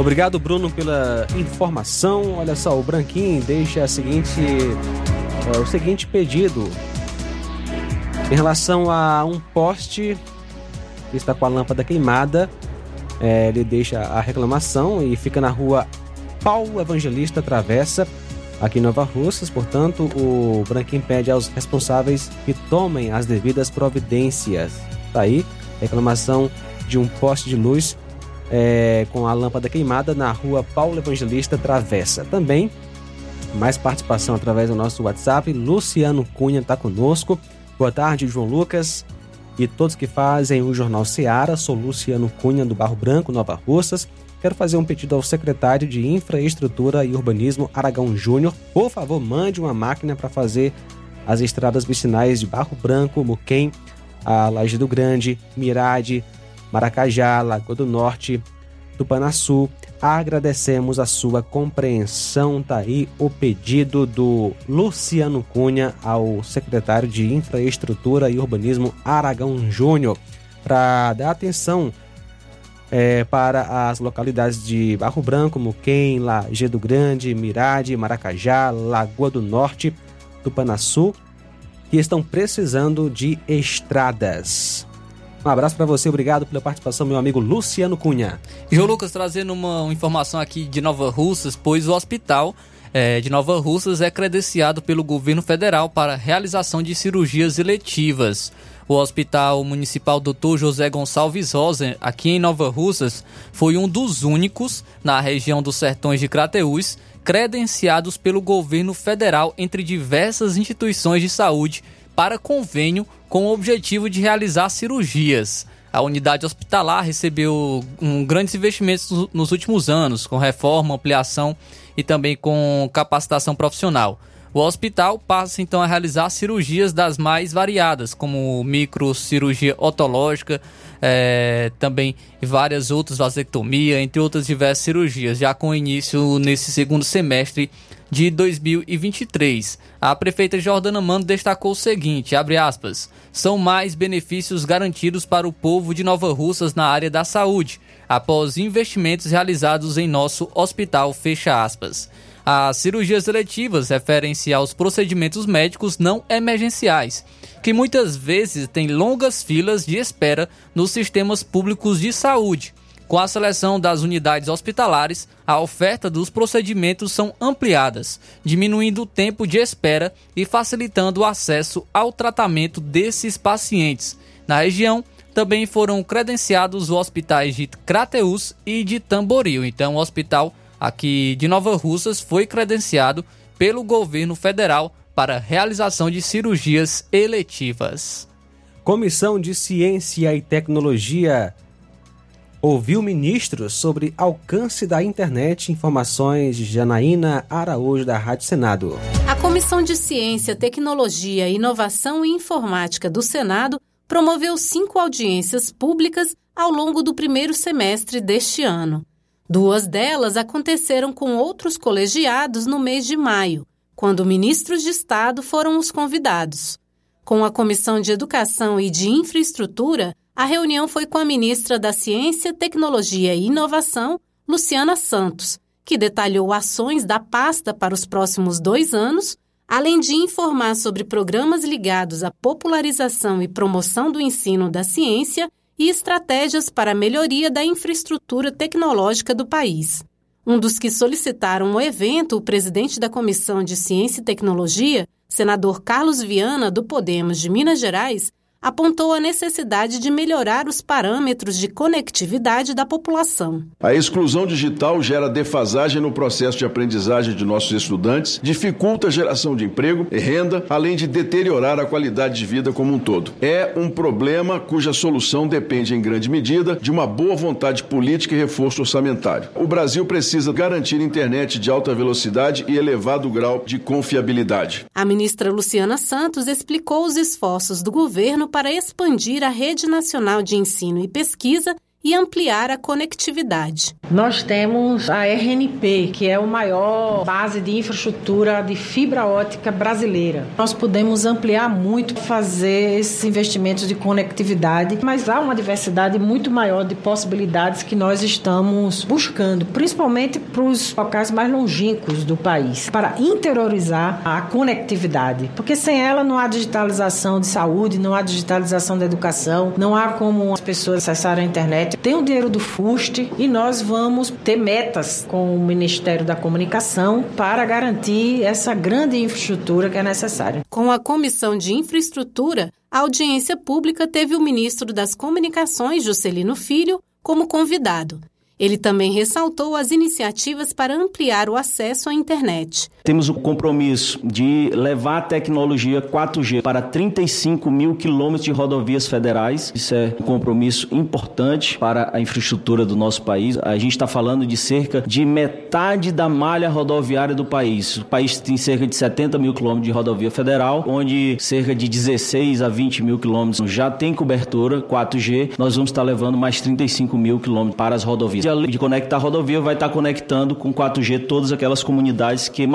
Obrigado, Bruno, pela informação. Olha só, o Branquinho deixa a seguinte, é, o seguinte pedido em relação a um poste que está com a lâmpada queimada. É, ele deixa a reclamação e fica na rua Paulo Evangelista Travessa, aqui em Nova Russas. Portanto, o Branquinho pede aos responsáveis que tomem as devidas providências. Tá aí, reclamação de um poste de luz é, com a lâmpada queimada na rua Paulo Evangelista Travessa. Também, mais participação através do nosso WhatsApp. Luciano Cunha está conosco. Boa tarde, João Lucas e todos que fazem o Jornal Seara. Sou Luciano Cunha, do Barro Branco, Nova Russas. Quero fazer um pedido ao secretário de Infraestrutura e Urbanismo, Aragão Júnior. Por favor, mande uma máquina para fazer as estradas vicinais de Barro Branco, Muquem, a Laje do Grande, Mirade, Maracajá, Lagoa do Norte, Tupanaçu. Agradecemos a sua compreensão. Tá aí o pedido do Luciano Cunha ao secretário de Infraestrutura e Urbanismo Aragão Júnior para dar atenção é, para as localidades de Barro Branco, Muquem, Lajeado Grande, Mirade, Maracajá, Lagoa do Norte, Tupanaçu, que estão precisando de estradas. Um abraço para você, obrigado pela participação, meu amigo Luciano Cunha. João Lucas trazendo uma informação aqui de Nova Russas, pois o hospital é, de Nova Russas é credenciado pelo governo federal para realização de cirurgias eletivas. O Hospital Municipal Dr. José Gonçalves Rosa, aqui em Nova Russas, foi um dos únicos na região dos Sertões de Crateús credenciados pelo governo federal entre diversas instituições de saúde para convênio com o objetivo de realizar cirurgias. A unidade hospitalar recebeu um, grandes investimentos nos últimos anos, com reforma, ampliação e também com capacitação profissional. O hospital passa então a realizar cirurgias das mais variadas, como microcirurgia otológica, é, também várias outras, vasectomia, entre outras diversas cirurgias, já com início nesse segundo semestre de 2023. A prefeita Jordana Mano destacou o seguinte, aspas, são mais benefícios garantidos para o povo de Nova Russas na área da saúde, após investimentos realizados em nosso hospital, fecha aspas. As cirurgias eletivas referem-se aos procedimentos médicos não emergenciais, que muitas vezes têm longas filas de espera nos sistemas públicos de saúde. Com a seleção das unidades hospitalares, a oferta dos procedimentos são ampliadas, diminuindo o tempo de espera e facilitando o acesso ao tratamento desses pacientes. Na região, também foram credenciados os hospitais de Crateús e de Tamboril. Então, o hospital aqui de Nova Russas foi credenciado pelo governo federal para realização de cirurgias eletivas. Comissão de Ciência e Tecnologia ouviu ministros sobre alcance da internet. Informações de Janaína Araújo, da Rádio Senado. A Comissão de Ciência, Tecnologia, Inovação e Informática do Senado promoveu cinco audiências públicas ao longo do primeiro semestre deste ano. Duas delas aconteceram com outros colegiados no mês de maio, quando ministros de Estado foram os convidados. Com a Comissão de Educação e de Infraestrutura, a reunião foi com a ministra da Ciência, Tecnologia e Inovação, Luciana Santos, que detalhou ações da pasta para os próximos dois anos, além de informar sobre programas ligados à popularização e promoção do ensino da ciência e estratégias para a melhoria da infraestrutura tecnológica do país. Um dos que solicitaram o evento, o presidente da Comissão de Ciência e Tecnologia, senador Carlos Viana, do Podemos de Minas Gerais, apontou a necessidade de melhorar os parâmetros de conectividade da população. A exclusão digital gera defasagem no processo de aprendizagem de nossos estudantes, dificulta a geração de emprego e renda, além de deteriorar a qualidade de vida como um todo. É um problema cuja solução depende em grande medida de uma boa vontade política e reforço orçamentário. O Brasil precisa garantir internet de alta velocidade e elevado grau de confiabilidade. A ministra Luciana Santos explicou os esforços do governo para expandir a Rede Nacional de Ensino e Pesquisa e ampliar a conectividade. Nós temos a RNP, que é a maior base de infraestrutura de fibra ótica brasileira. Nós podemos ampliar muito, fazer esses investimentos de conectividade, mas há uma diversidade muito maior de possibilidades que nós estamos buscando, principalmente para os locais mais longínquos do país, para interiorizar a conectividade, porque sem ela não há digitalização de saúde, não há digitalização da educação, não há como as pessoas acessarem a internet. Tem o dinheiro do FUST e nós vamos ter metas com o Ministério da Comunicação para garantir essa grande infraestrutura que é necessária. Com a Comissão de Infraestrutura, a audiência pública teve o ministro das Comunicações, Juscelino Filho, como convidado. Ele também ressaltou as iniciativas para ampliar o acesso à internet. Temos o compromisso de levar a tecnologia 4G para 35 mil quilômetros de rodovias federais. Isso é um compromisso importante para a infraestrutura do nosso país. A gente está falando de cerca de metade da malha rodoviária do país. O país tem cerca de 70 mil quilômetros de rodovia federal, onde cerca de 16 a 20 mil quilômetros já tem cobertura 4G. Nós vamos estar levando mais 35 mil quilômetros para as rodovias além de conectar a rodovia, vai estar conectando com 4G todas aquelas comunidades que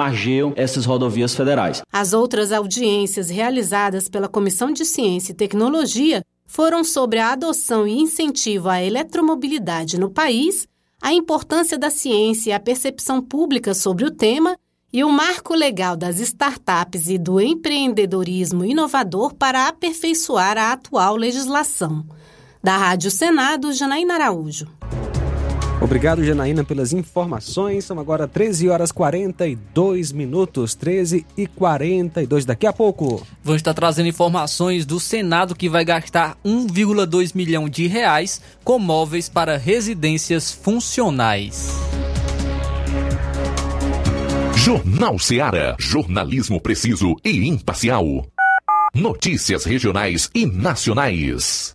essas rodovias federais. As outras audiências realizadas pela Comissão de Ciência e Tecnologia foram sobre a adoção e incentivo à eletromobilidade no país, a importância da ciência e a percepção pública sobre o tema e o marco legal das startups e do empreendedorismo inovador para aperfeiçoar a atual legislação. Da Rádio Senado, Janaína Araújo. Obrigado, Janaína, pelas informações. São agora 13 horas 42 minutos, 13 e 42. Daqui a pouco. Vamos estar trazendo informações do Senado que vai gastar 1,2 milhão de reais com móveis para residências funcionais. Jornal Seara. Jornalismo preciso e imparcial. Notícias regionais e nacionais.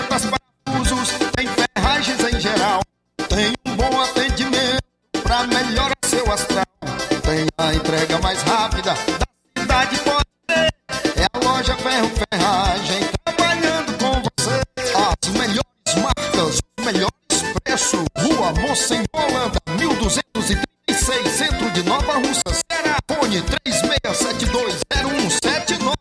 astral. Tem a entrega mais rápida da cidade, pode. É a loja Ferro Ferragem trabalhando com você. As melhores marcas, os melhores preços. Rua Moça Holanda, 1236, centro de Nova Russa. Será fone 36720179.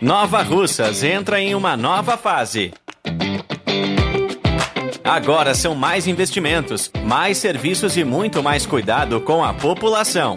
Nova Russas entra em uma nova fase. Agora são mais investimentos, mais serviços e muito mais cuidado com a população.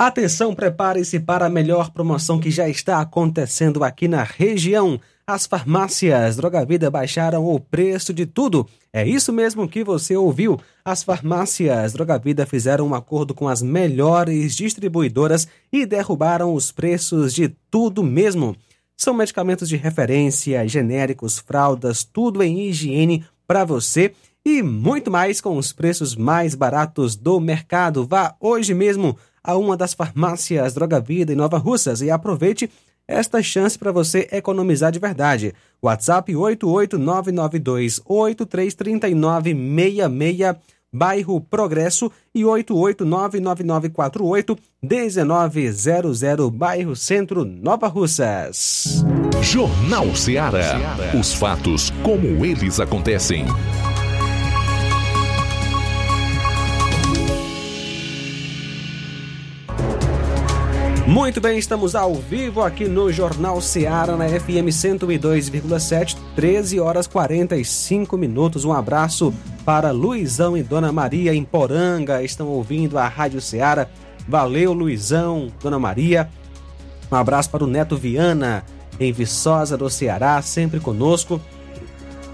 Atenção, prepare-se para a melhor promoção que já está acontecendo aqui na região. As farmácias Droga Vida baixaram o preço de tudo. É isso mesmo que você ouviu. As farmácias Droga Vida fizeram um acordo com as melhores distribuidoras e derrubaram os preços de tudo mesmo. São medicamentos de referência, genéricos, fraldas, tudo em higiene para você e muito mais com os preços mais baratos do mercado. Vá hoje mesmo a uma das farmácias Droga Vida em Nova Russas e aproveite esta chance para você economizar de verdade. WhatsApp 88992833966, bairro Progresso e 88999481900, bairro Centro, Nova Russas. Jornal Ceará. Os fatos como eles acontecem. Muito bem, estamos ao vivo aqui no Jornal Seara, na FM 102,7, 13 horas 45 minutos. Um abraço para Luizão e Dona Maria em Poranga, estão ouvindo a Rádio Seara. Valeu, Luizão, Dona Maria. Um abraço para o Neto Viana, em Viçosa do Ceará, sempre conosco.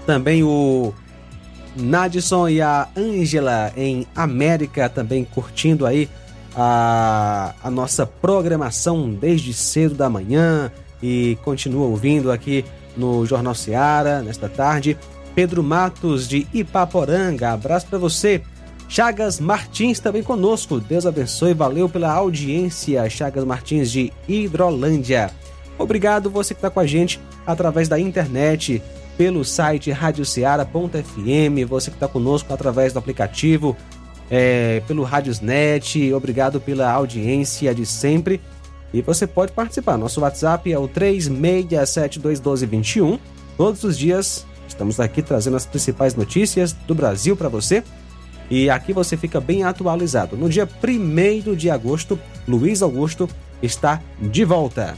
Também o Nadson e a Ângela em América, também curtindo aí a, a nossa programação desde cedo da manhã e continua ouvindo aqui no Jornal Seara nesta tarde. Pedro Matos de Ipaporanga, abraço para você. Chagas Martins também conosco. Deus abençoe, valeu pela audiência. Chagas Martins de Hidrolândia. Obrigado você que está com a gente através da internet, pelo site radioceara.fm, você que está conosco através do aplicativo é, pelo Radiosnet. Obrigado pela audiência de sempre. E você pode participar. Nosso WhatsApp é o 36721221. Todos os dias estamos aqui trazendo as principais notícias do Brasil para você. E aqui você fica bem atualizado. No dia 1 de agosto, Luiz Augusto está de volta.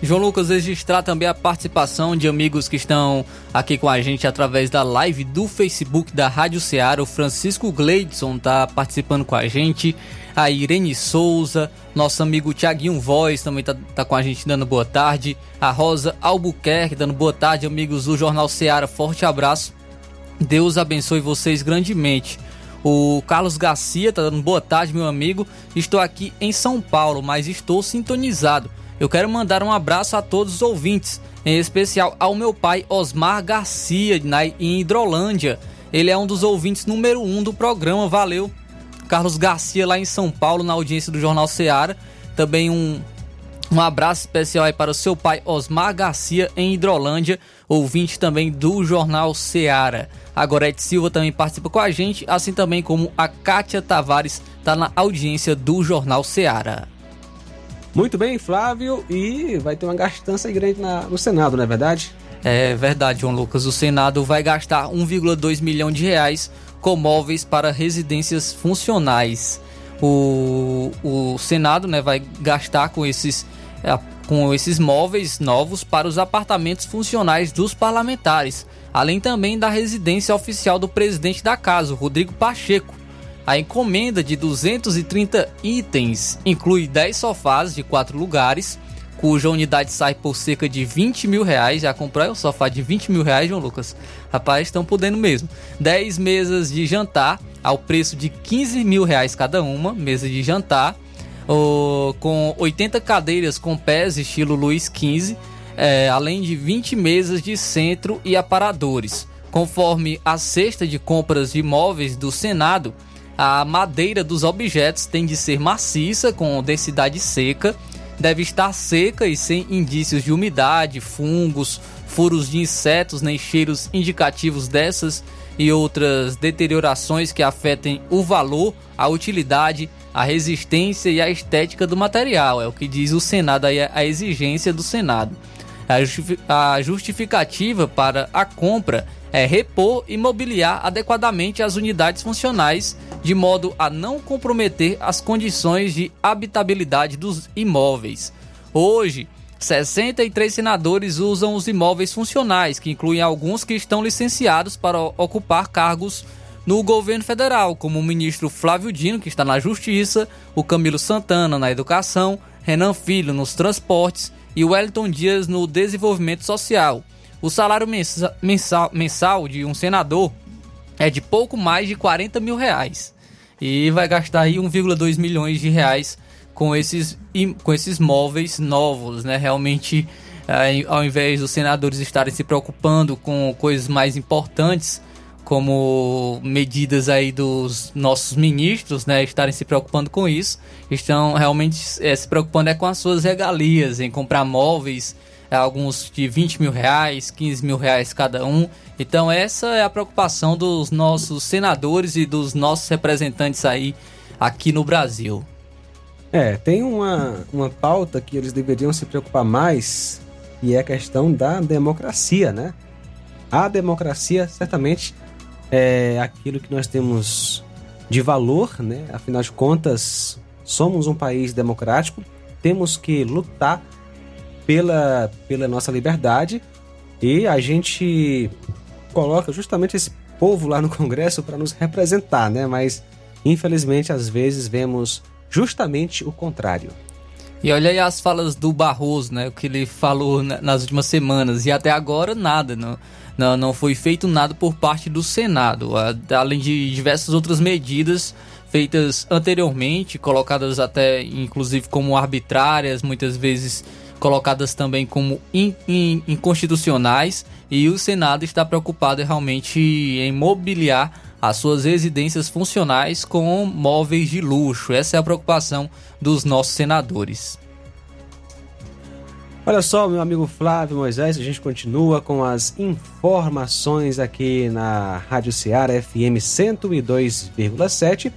João Lucas registrar também a participação de amigos que estão aqui com a gente através da live do Facebook da Rádio Ceará. O Francisco Gleidson está participando com a gente. A Irene Souza, nosso amigo Tiaguinho Voz também está tá com a gente dando boa tarde. A Rosa Albuquerque dando boa tarde, amigos do Jornal Ceará. Forte abraço. Deus abençoe vocês grandemente. O Carlos Garcia está dando boa tarde, meu amigo. Estou aqui em São Paulo, mas estou sintonizado eu quero mandar um abraço a todos os ouvintes, em especial ao meu pai Osmar Garcia, na, em Hidrolândia. Ele é um dos ouvintes número um do programa, valeu. Carlos Garcia, lá em São Paulo, na audiência do Jornal Seara. Também um, um abraço especial aí para o seu pai Osmar Garcia, em Hidrolândia, ouvinte também do Jornal Seara. A Gorete Silva também participa com a gente, assim também como a Kátia Tavares, está na audiência do Jornal Seara. Muito bem, Flávio, e vai ter uma gastança grande na, no Senado, não é verdade? É verdade, João Lucas. O Senado vai gastar 1,2 milhão de reais com móveis para residências funcionais. O, o Senado né, vai gastar com esses, é, com esses móveis novos para os apartamentos funcionais dos parlamentares, além também da residência oficial do presidente da casa, Rodrigo Pacheco. A encomenda de 230 itens inclui 10 sofás de 4 lugares, cuja unidade sai por cerca de 20 mil reais. Já comprou um sofá de 20 mil reais, João Lucas? Rapaz, estão podendo mesmo. 10 mesas de jantar ao preço de 15 mil reais cada uma, mesa de jantar, com 80 cadeiras com pés estilo Luiz XV, é, além de 20 mesas de centro e aparadores. Conforme a cesta de compras de imóveis do Senado, a madeira dos objetos tem de ser maciça, com densidade seca, deve estar seca e sem indícios de umidade, fungos, furos de insetos nem cheiros indicativos dessas e outras deteriorações que afetem o valor, a utilidade, a resistência e a estética do material. É o que diz o Senado, aí a exigência do Senado. A justificativa para a compra é repor e mobiliar adequadamente as unidades funcionais, de modo a não comprometer as condições de habitabilidade dos imóveis. Hoje, 63 senadores usam os imóveis funcionais, que incluem alguns que estão licenciados para ocupar cargos no governo federal, como o ministro Flávio Dino, que está na Justiça, o Camilo Santana na Educação, Renan Filho nos Transportes e Wellington Dias no Desenvolvimento Social. O salário mensal, mensal de um senador é de pouco mais de 40 mil reais. E vai gastar aí 1,2 milhões de reais com esses, com esses móveis novos, né? Realmente, ao invés dos senadores estarem se preocupando com coisas mais importantes, como medidas aí dos nossos ministros, né, estarem se preocupando com isso, estão realmente é, se preocupando é com as suas regalias, em comprar móveis, alguns de 20 mil reais, 15 mil reais cada um. Então essa é a preocupação dos nossos senadores e dos nossos representantes aí aqui no Brasil. É, tem uma, uma pauta que eles deveriam se preocupar mais, e é a questão da democracia, né? A democracia certamente é aquilo que nós temos de valor, né? Afinal de contas, somos um país democrático, temos que lutar pela, pela nossa liberdade e a gente coloca justamente esse povo lá no Congresso para nos representar, né? Mas infelizmente às vezes vemos justamente o contrário. E olha aí as falas do Barroso, né? O que ele falou nas últimas semanas. E até agora nada. Não, não, não foi feito nada por parte do Senado. Além de diversas outras medidas feitas anteriormente, colocadas até inclusive como arbitrárias, muitas vezes colocadas também como in, in, inconstitucionais. E o Senado está preocupado realmente em mobiliar as suas residências funcionais com móveis de luxo. Essa é a preocupação dos nossos senadores. Olha só, meu amigo Flávio Moisés, a gente continua com as informações aqui na Rádio Ceará FM 102,7.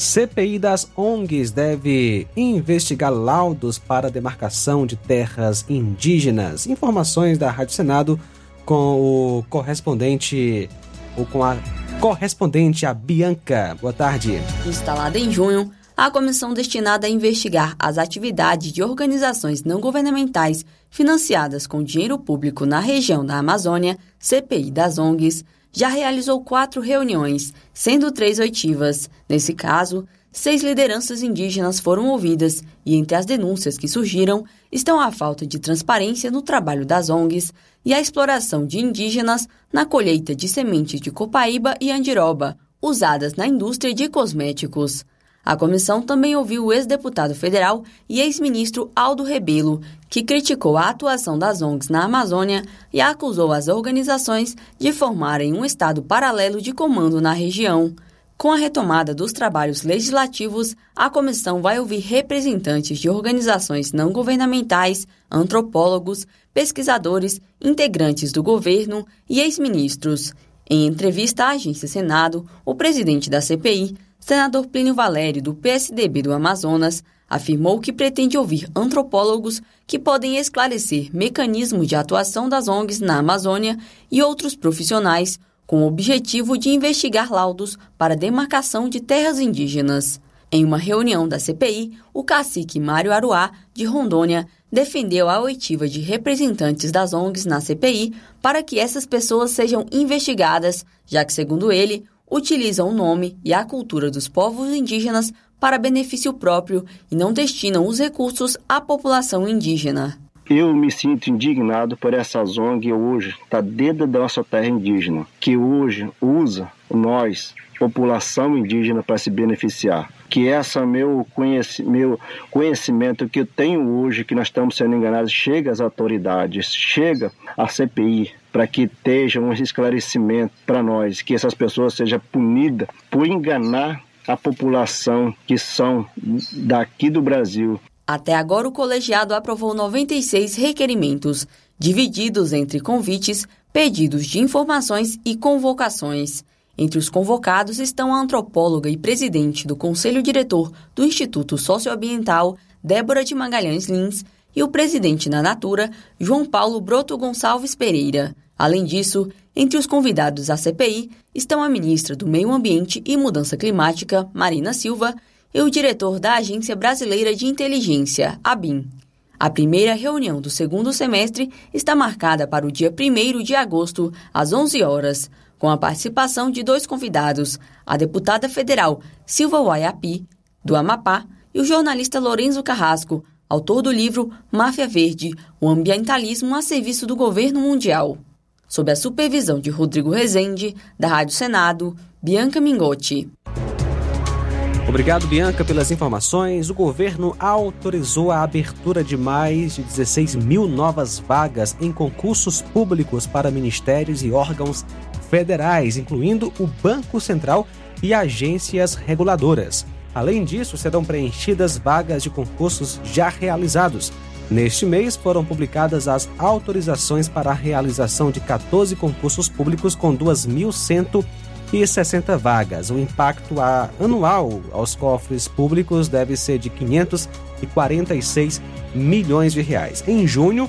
CPI das ONGs deve investigar laudos para demarcação de terras indígenas. Informações da Rádio Senado com o correspondente ou com a correspondente a Bianca. Boa tarde. Instalada em junho, a comissão destinada a investigar as atividades de organizações não governamentais financiadas com dinheiro público na região da Amazônia, CPI das ONGs, já realizou quatro reuniões, sendo três oitivas. Nesse caso, seis lideranças indígenas foram ouvidas e entre as denúncias que surgiram estão a falta de transparência no trabalho das ONGs e a exploração de indígenas na colheita de sementes de copaíba e andiroba, usadas na indústria de cosméticos. A comissão também ouviu o ex-deputado federal e ex-ministro Aldo Rebelo, que criticou a atuação das ONGs na Amazônia e acusou as organizações de formarem um estado paralelo de comando na região. Com a retomada dos trabalhos legislativos, a comissão vai ouvir representantes de organizações não governamentais, antropólogos, pesquisadores, integrantes do governo e ex-ministros. Em entrevista à agência Senado, o presidente da CPI, senador Plínio Valério, do PSDB do Amazonas, afirmou que pretende ouvir antropólogos que podem esclarecer mecanismos de atuação das ONGs na Amazônia e outros profissionais com o objetivo de investigar laudos para demarcação de terras indígenas. Em uma reunião da CPI, o cacique Mário Aruá, de Rondônia, defendeu a oitiva de representantes das ONGs na CPI para que essas pessoas sejam investigadas, já que, segundo ele, utilizam o nome e a cultura dos povos indígenas para benefício próprio e não destinam os recursos à população indígena. Eu me sinto indignado por essa ONG hoje está dentro da nossa terra indígena, que hoje usa nós, população indígena, para se beneficiar. Que esse meu, conheci meu conhecimento que eu tenho hoje, que nós estamos sendo enganados, chega às autoridades, chega à CPI, para que esteja um esclarecimento para nós, que essas pessoas sejam punidas por enganar a população que são daqui do Brasil. Até agora, o colegiado aprovou 96 requerimentos, divididos entre convites, pedidos de informações e convocações. Entre os convocados estão a antropóloga e presidente do Conselho Diretor do Instituto Socioambiental, Débora de Magalhães Lins, e o presidente da Natura, João Paulo Broto Gonçalves Pereira. Além disso, entre os convidados à CPI estão a ministra do Meio Ambiente e Mudança Climática, Marina Silva, e o diretor da Agência Brasileira de Inteligência, ABIN. A primeira reunião do segundo semestre está marcada para o dia 1 de agosto, às 11 horas, com a participação de dois convidados, a deputada federal Silva Waiapi, do Amapá, e o jornalista Lorenzo Carrasco, autor do livro Máfia Verde, o ambientalismo a serviço do governo mundial. Sob a supervisão de Rodrigo Rezende, da Rádio Senado, Bianca Mingotti. Obrigado, Bianca, pelas informações. O governo autorizou a abertura de mais de 16 mil novas vagas em concursos públicos para ministérios e órgãos federais, incluindo o Banco Central e agências reguladoras. Além disso, serão preenchidas vagas de concursos já realizados. Neste mês foram publicadas as autorizações para a realização de 14 concursos públicos com 2.160 vagas. O impacto anual aos cofres públicos deve ser de 546 milhões de reais. Em junho,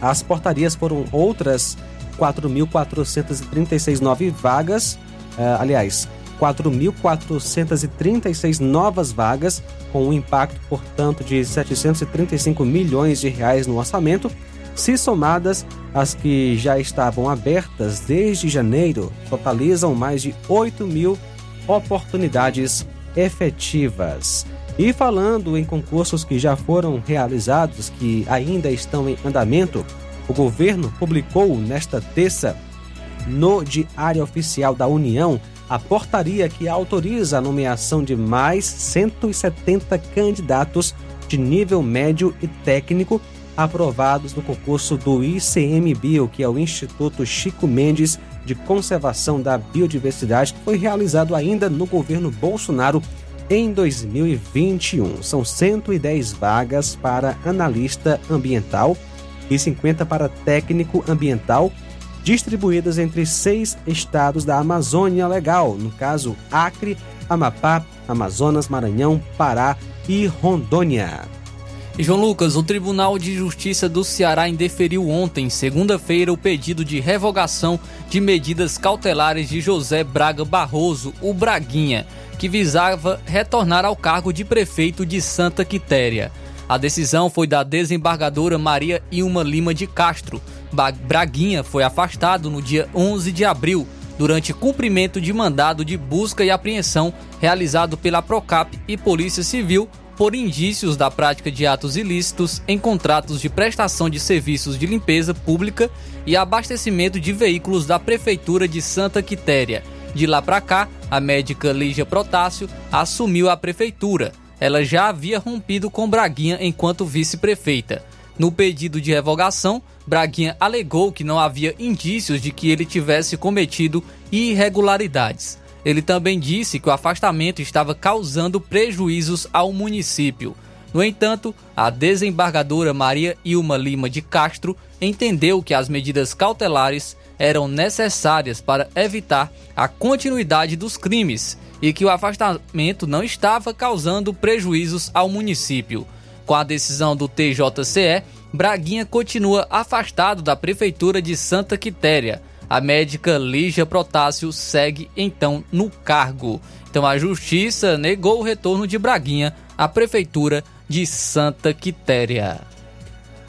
as portarias foram outras 4.436 novas vagas, uh, aliás, 4.436 novas vagas, com um impacto, portanto, de 735 milhões de reais no orçamento, se somadas as que já estavam abertas desde janeiro, totalizam mais de 8 mil oportunidades efetivas. E falando em concursos que já foram realizados, que ainda estão em andamento, o governo publicou nesta terça, no Diário Oficial da União, a portaria que autoriza a nomeação de mais 170 candidatos de nível médio e técnico aprovados no concurso do ICMBio, que é o Instituto Chico Mendes de Conservação da Biodiversidade, que foi realizado ainda no governo Bolsonaro em 2021. São 110 vagas para analista ambiental e 50 para técnico ambiental distribuídas entre seis estados da Amazônia Legal, no caso Acre, Amapá, Amazonas, Maranhão, Pará e Rondônia. João Lucas, o Tribunal de Justiça do Ceará indeferiu ontem, segunda-feira, o pedido de revogação de medidas cautelares de José Braga Barroso, o Braguinha, que visava retornar ao cargo de prefeito de Santa Quitéria. A decisão foi da desembargadora Maria Ilma Lima de Castro. Braguinha foi afastado no dia 11 de abril, durante cumprimento de mandado de busca e apreensão realizado pela Procap e Polícia Civil por indícios da prática de atos ilícitos em contratos de prestação de serviços de limpeza pública e abastecimento de veículos da Prefeitura de Santa Quitéria. De lá para cá, a médica Lígia Protássio assumiu a prefeitura ela já havia rompido com Braguinha enquanto vice-prefeita. No pedido de revogação, Braguinha alegou que não havia indícios de que ele tivesse cometido irregularidades. Ele também disse que o afastamento estava causando prejuízos ao município. No entanto, a desembargadora Maria Ilma Lima de Castro entendeu que as medidas cautelares eram necessárias para evitar a continuidade dos crimes e que o afastamento não estava causando prejuízos ao município. Com a decisão do TJCE, Braguinha continua afastado da Prefeitura de Santa Quitéria. A médica Lígia Protásio segue então no cargo. Então a Justiça negou o retorno de Braguinha à Prefeitura de Santa Quitéria.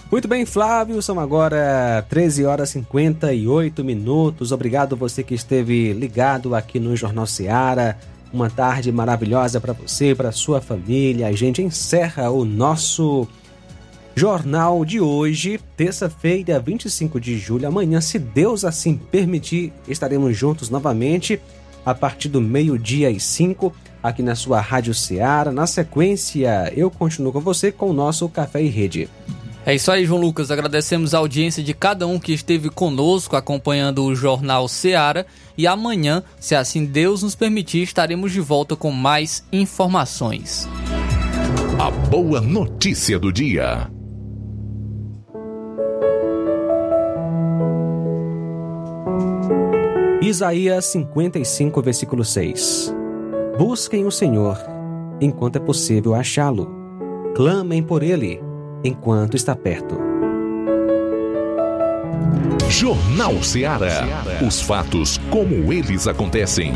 Muito bem, Flávio, são agora 13 horas e 58 minutos. Obrigado você que esteve ligado aqui no Jornal Seara. Uma tarde maravilhosa para você, para sua família. A gente encerra o nosso jornal de hoje, terça-feira, 25 de julho. Amanhã, se Deus assim permitir, estaremos juntos novamente a partir do meio-dia e 5 aqui na sua Rádio Ceará. Na sequência, eu continuo com você com o nosso Café e Rede. É isso aí, João Lucas. Agradecemos a audiência de cada um que esteve conosco acompanhando o Jornal Seara. E amanhã, se assim Deus nos permitir, estaremos de volta com mais informações. A boa notícia do dia. Isaías 55, versículo 6. Busquem o Senhor enquanto é possível achá-lo. Clamem por ele enquanto está perto. Jornal Ceará. Os fatos como eles acontecem.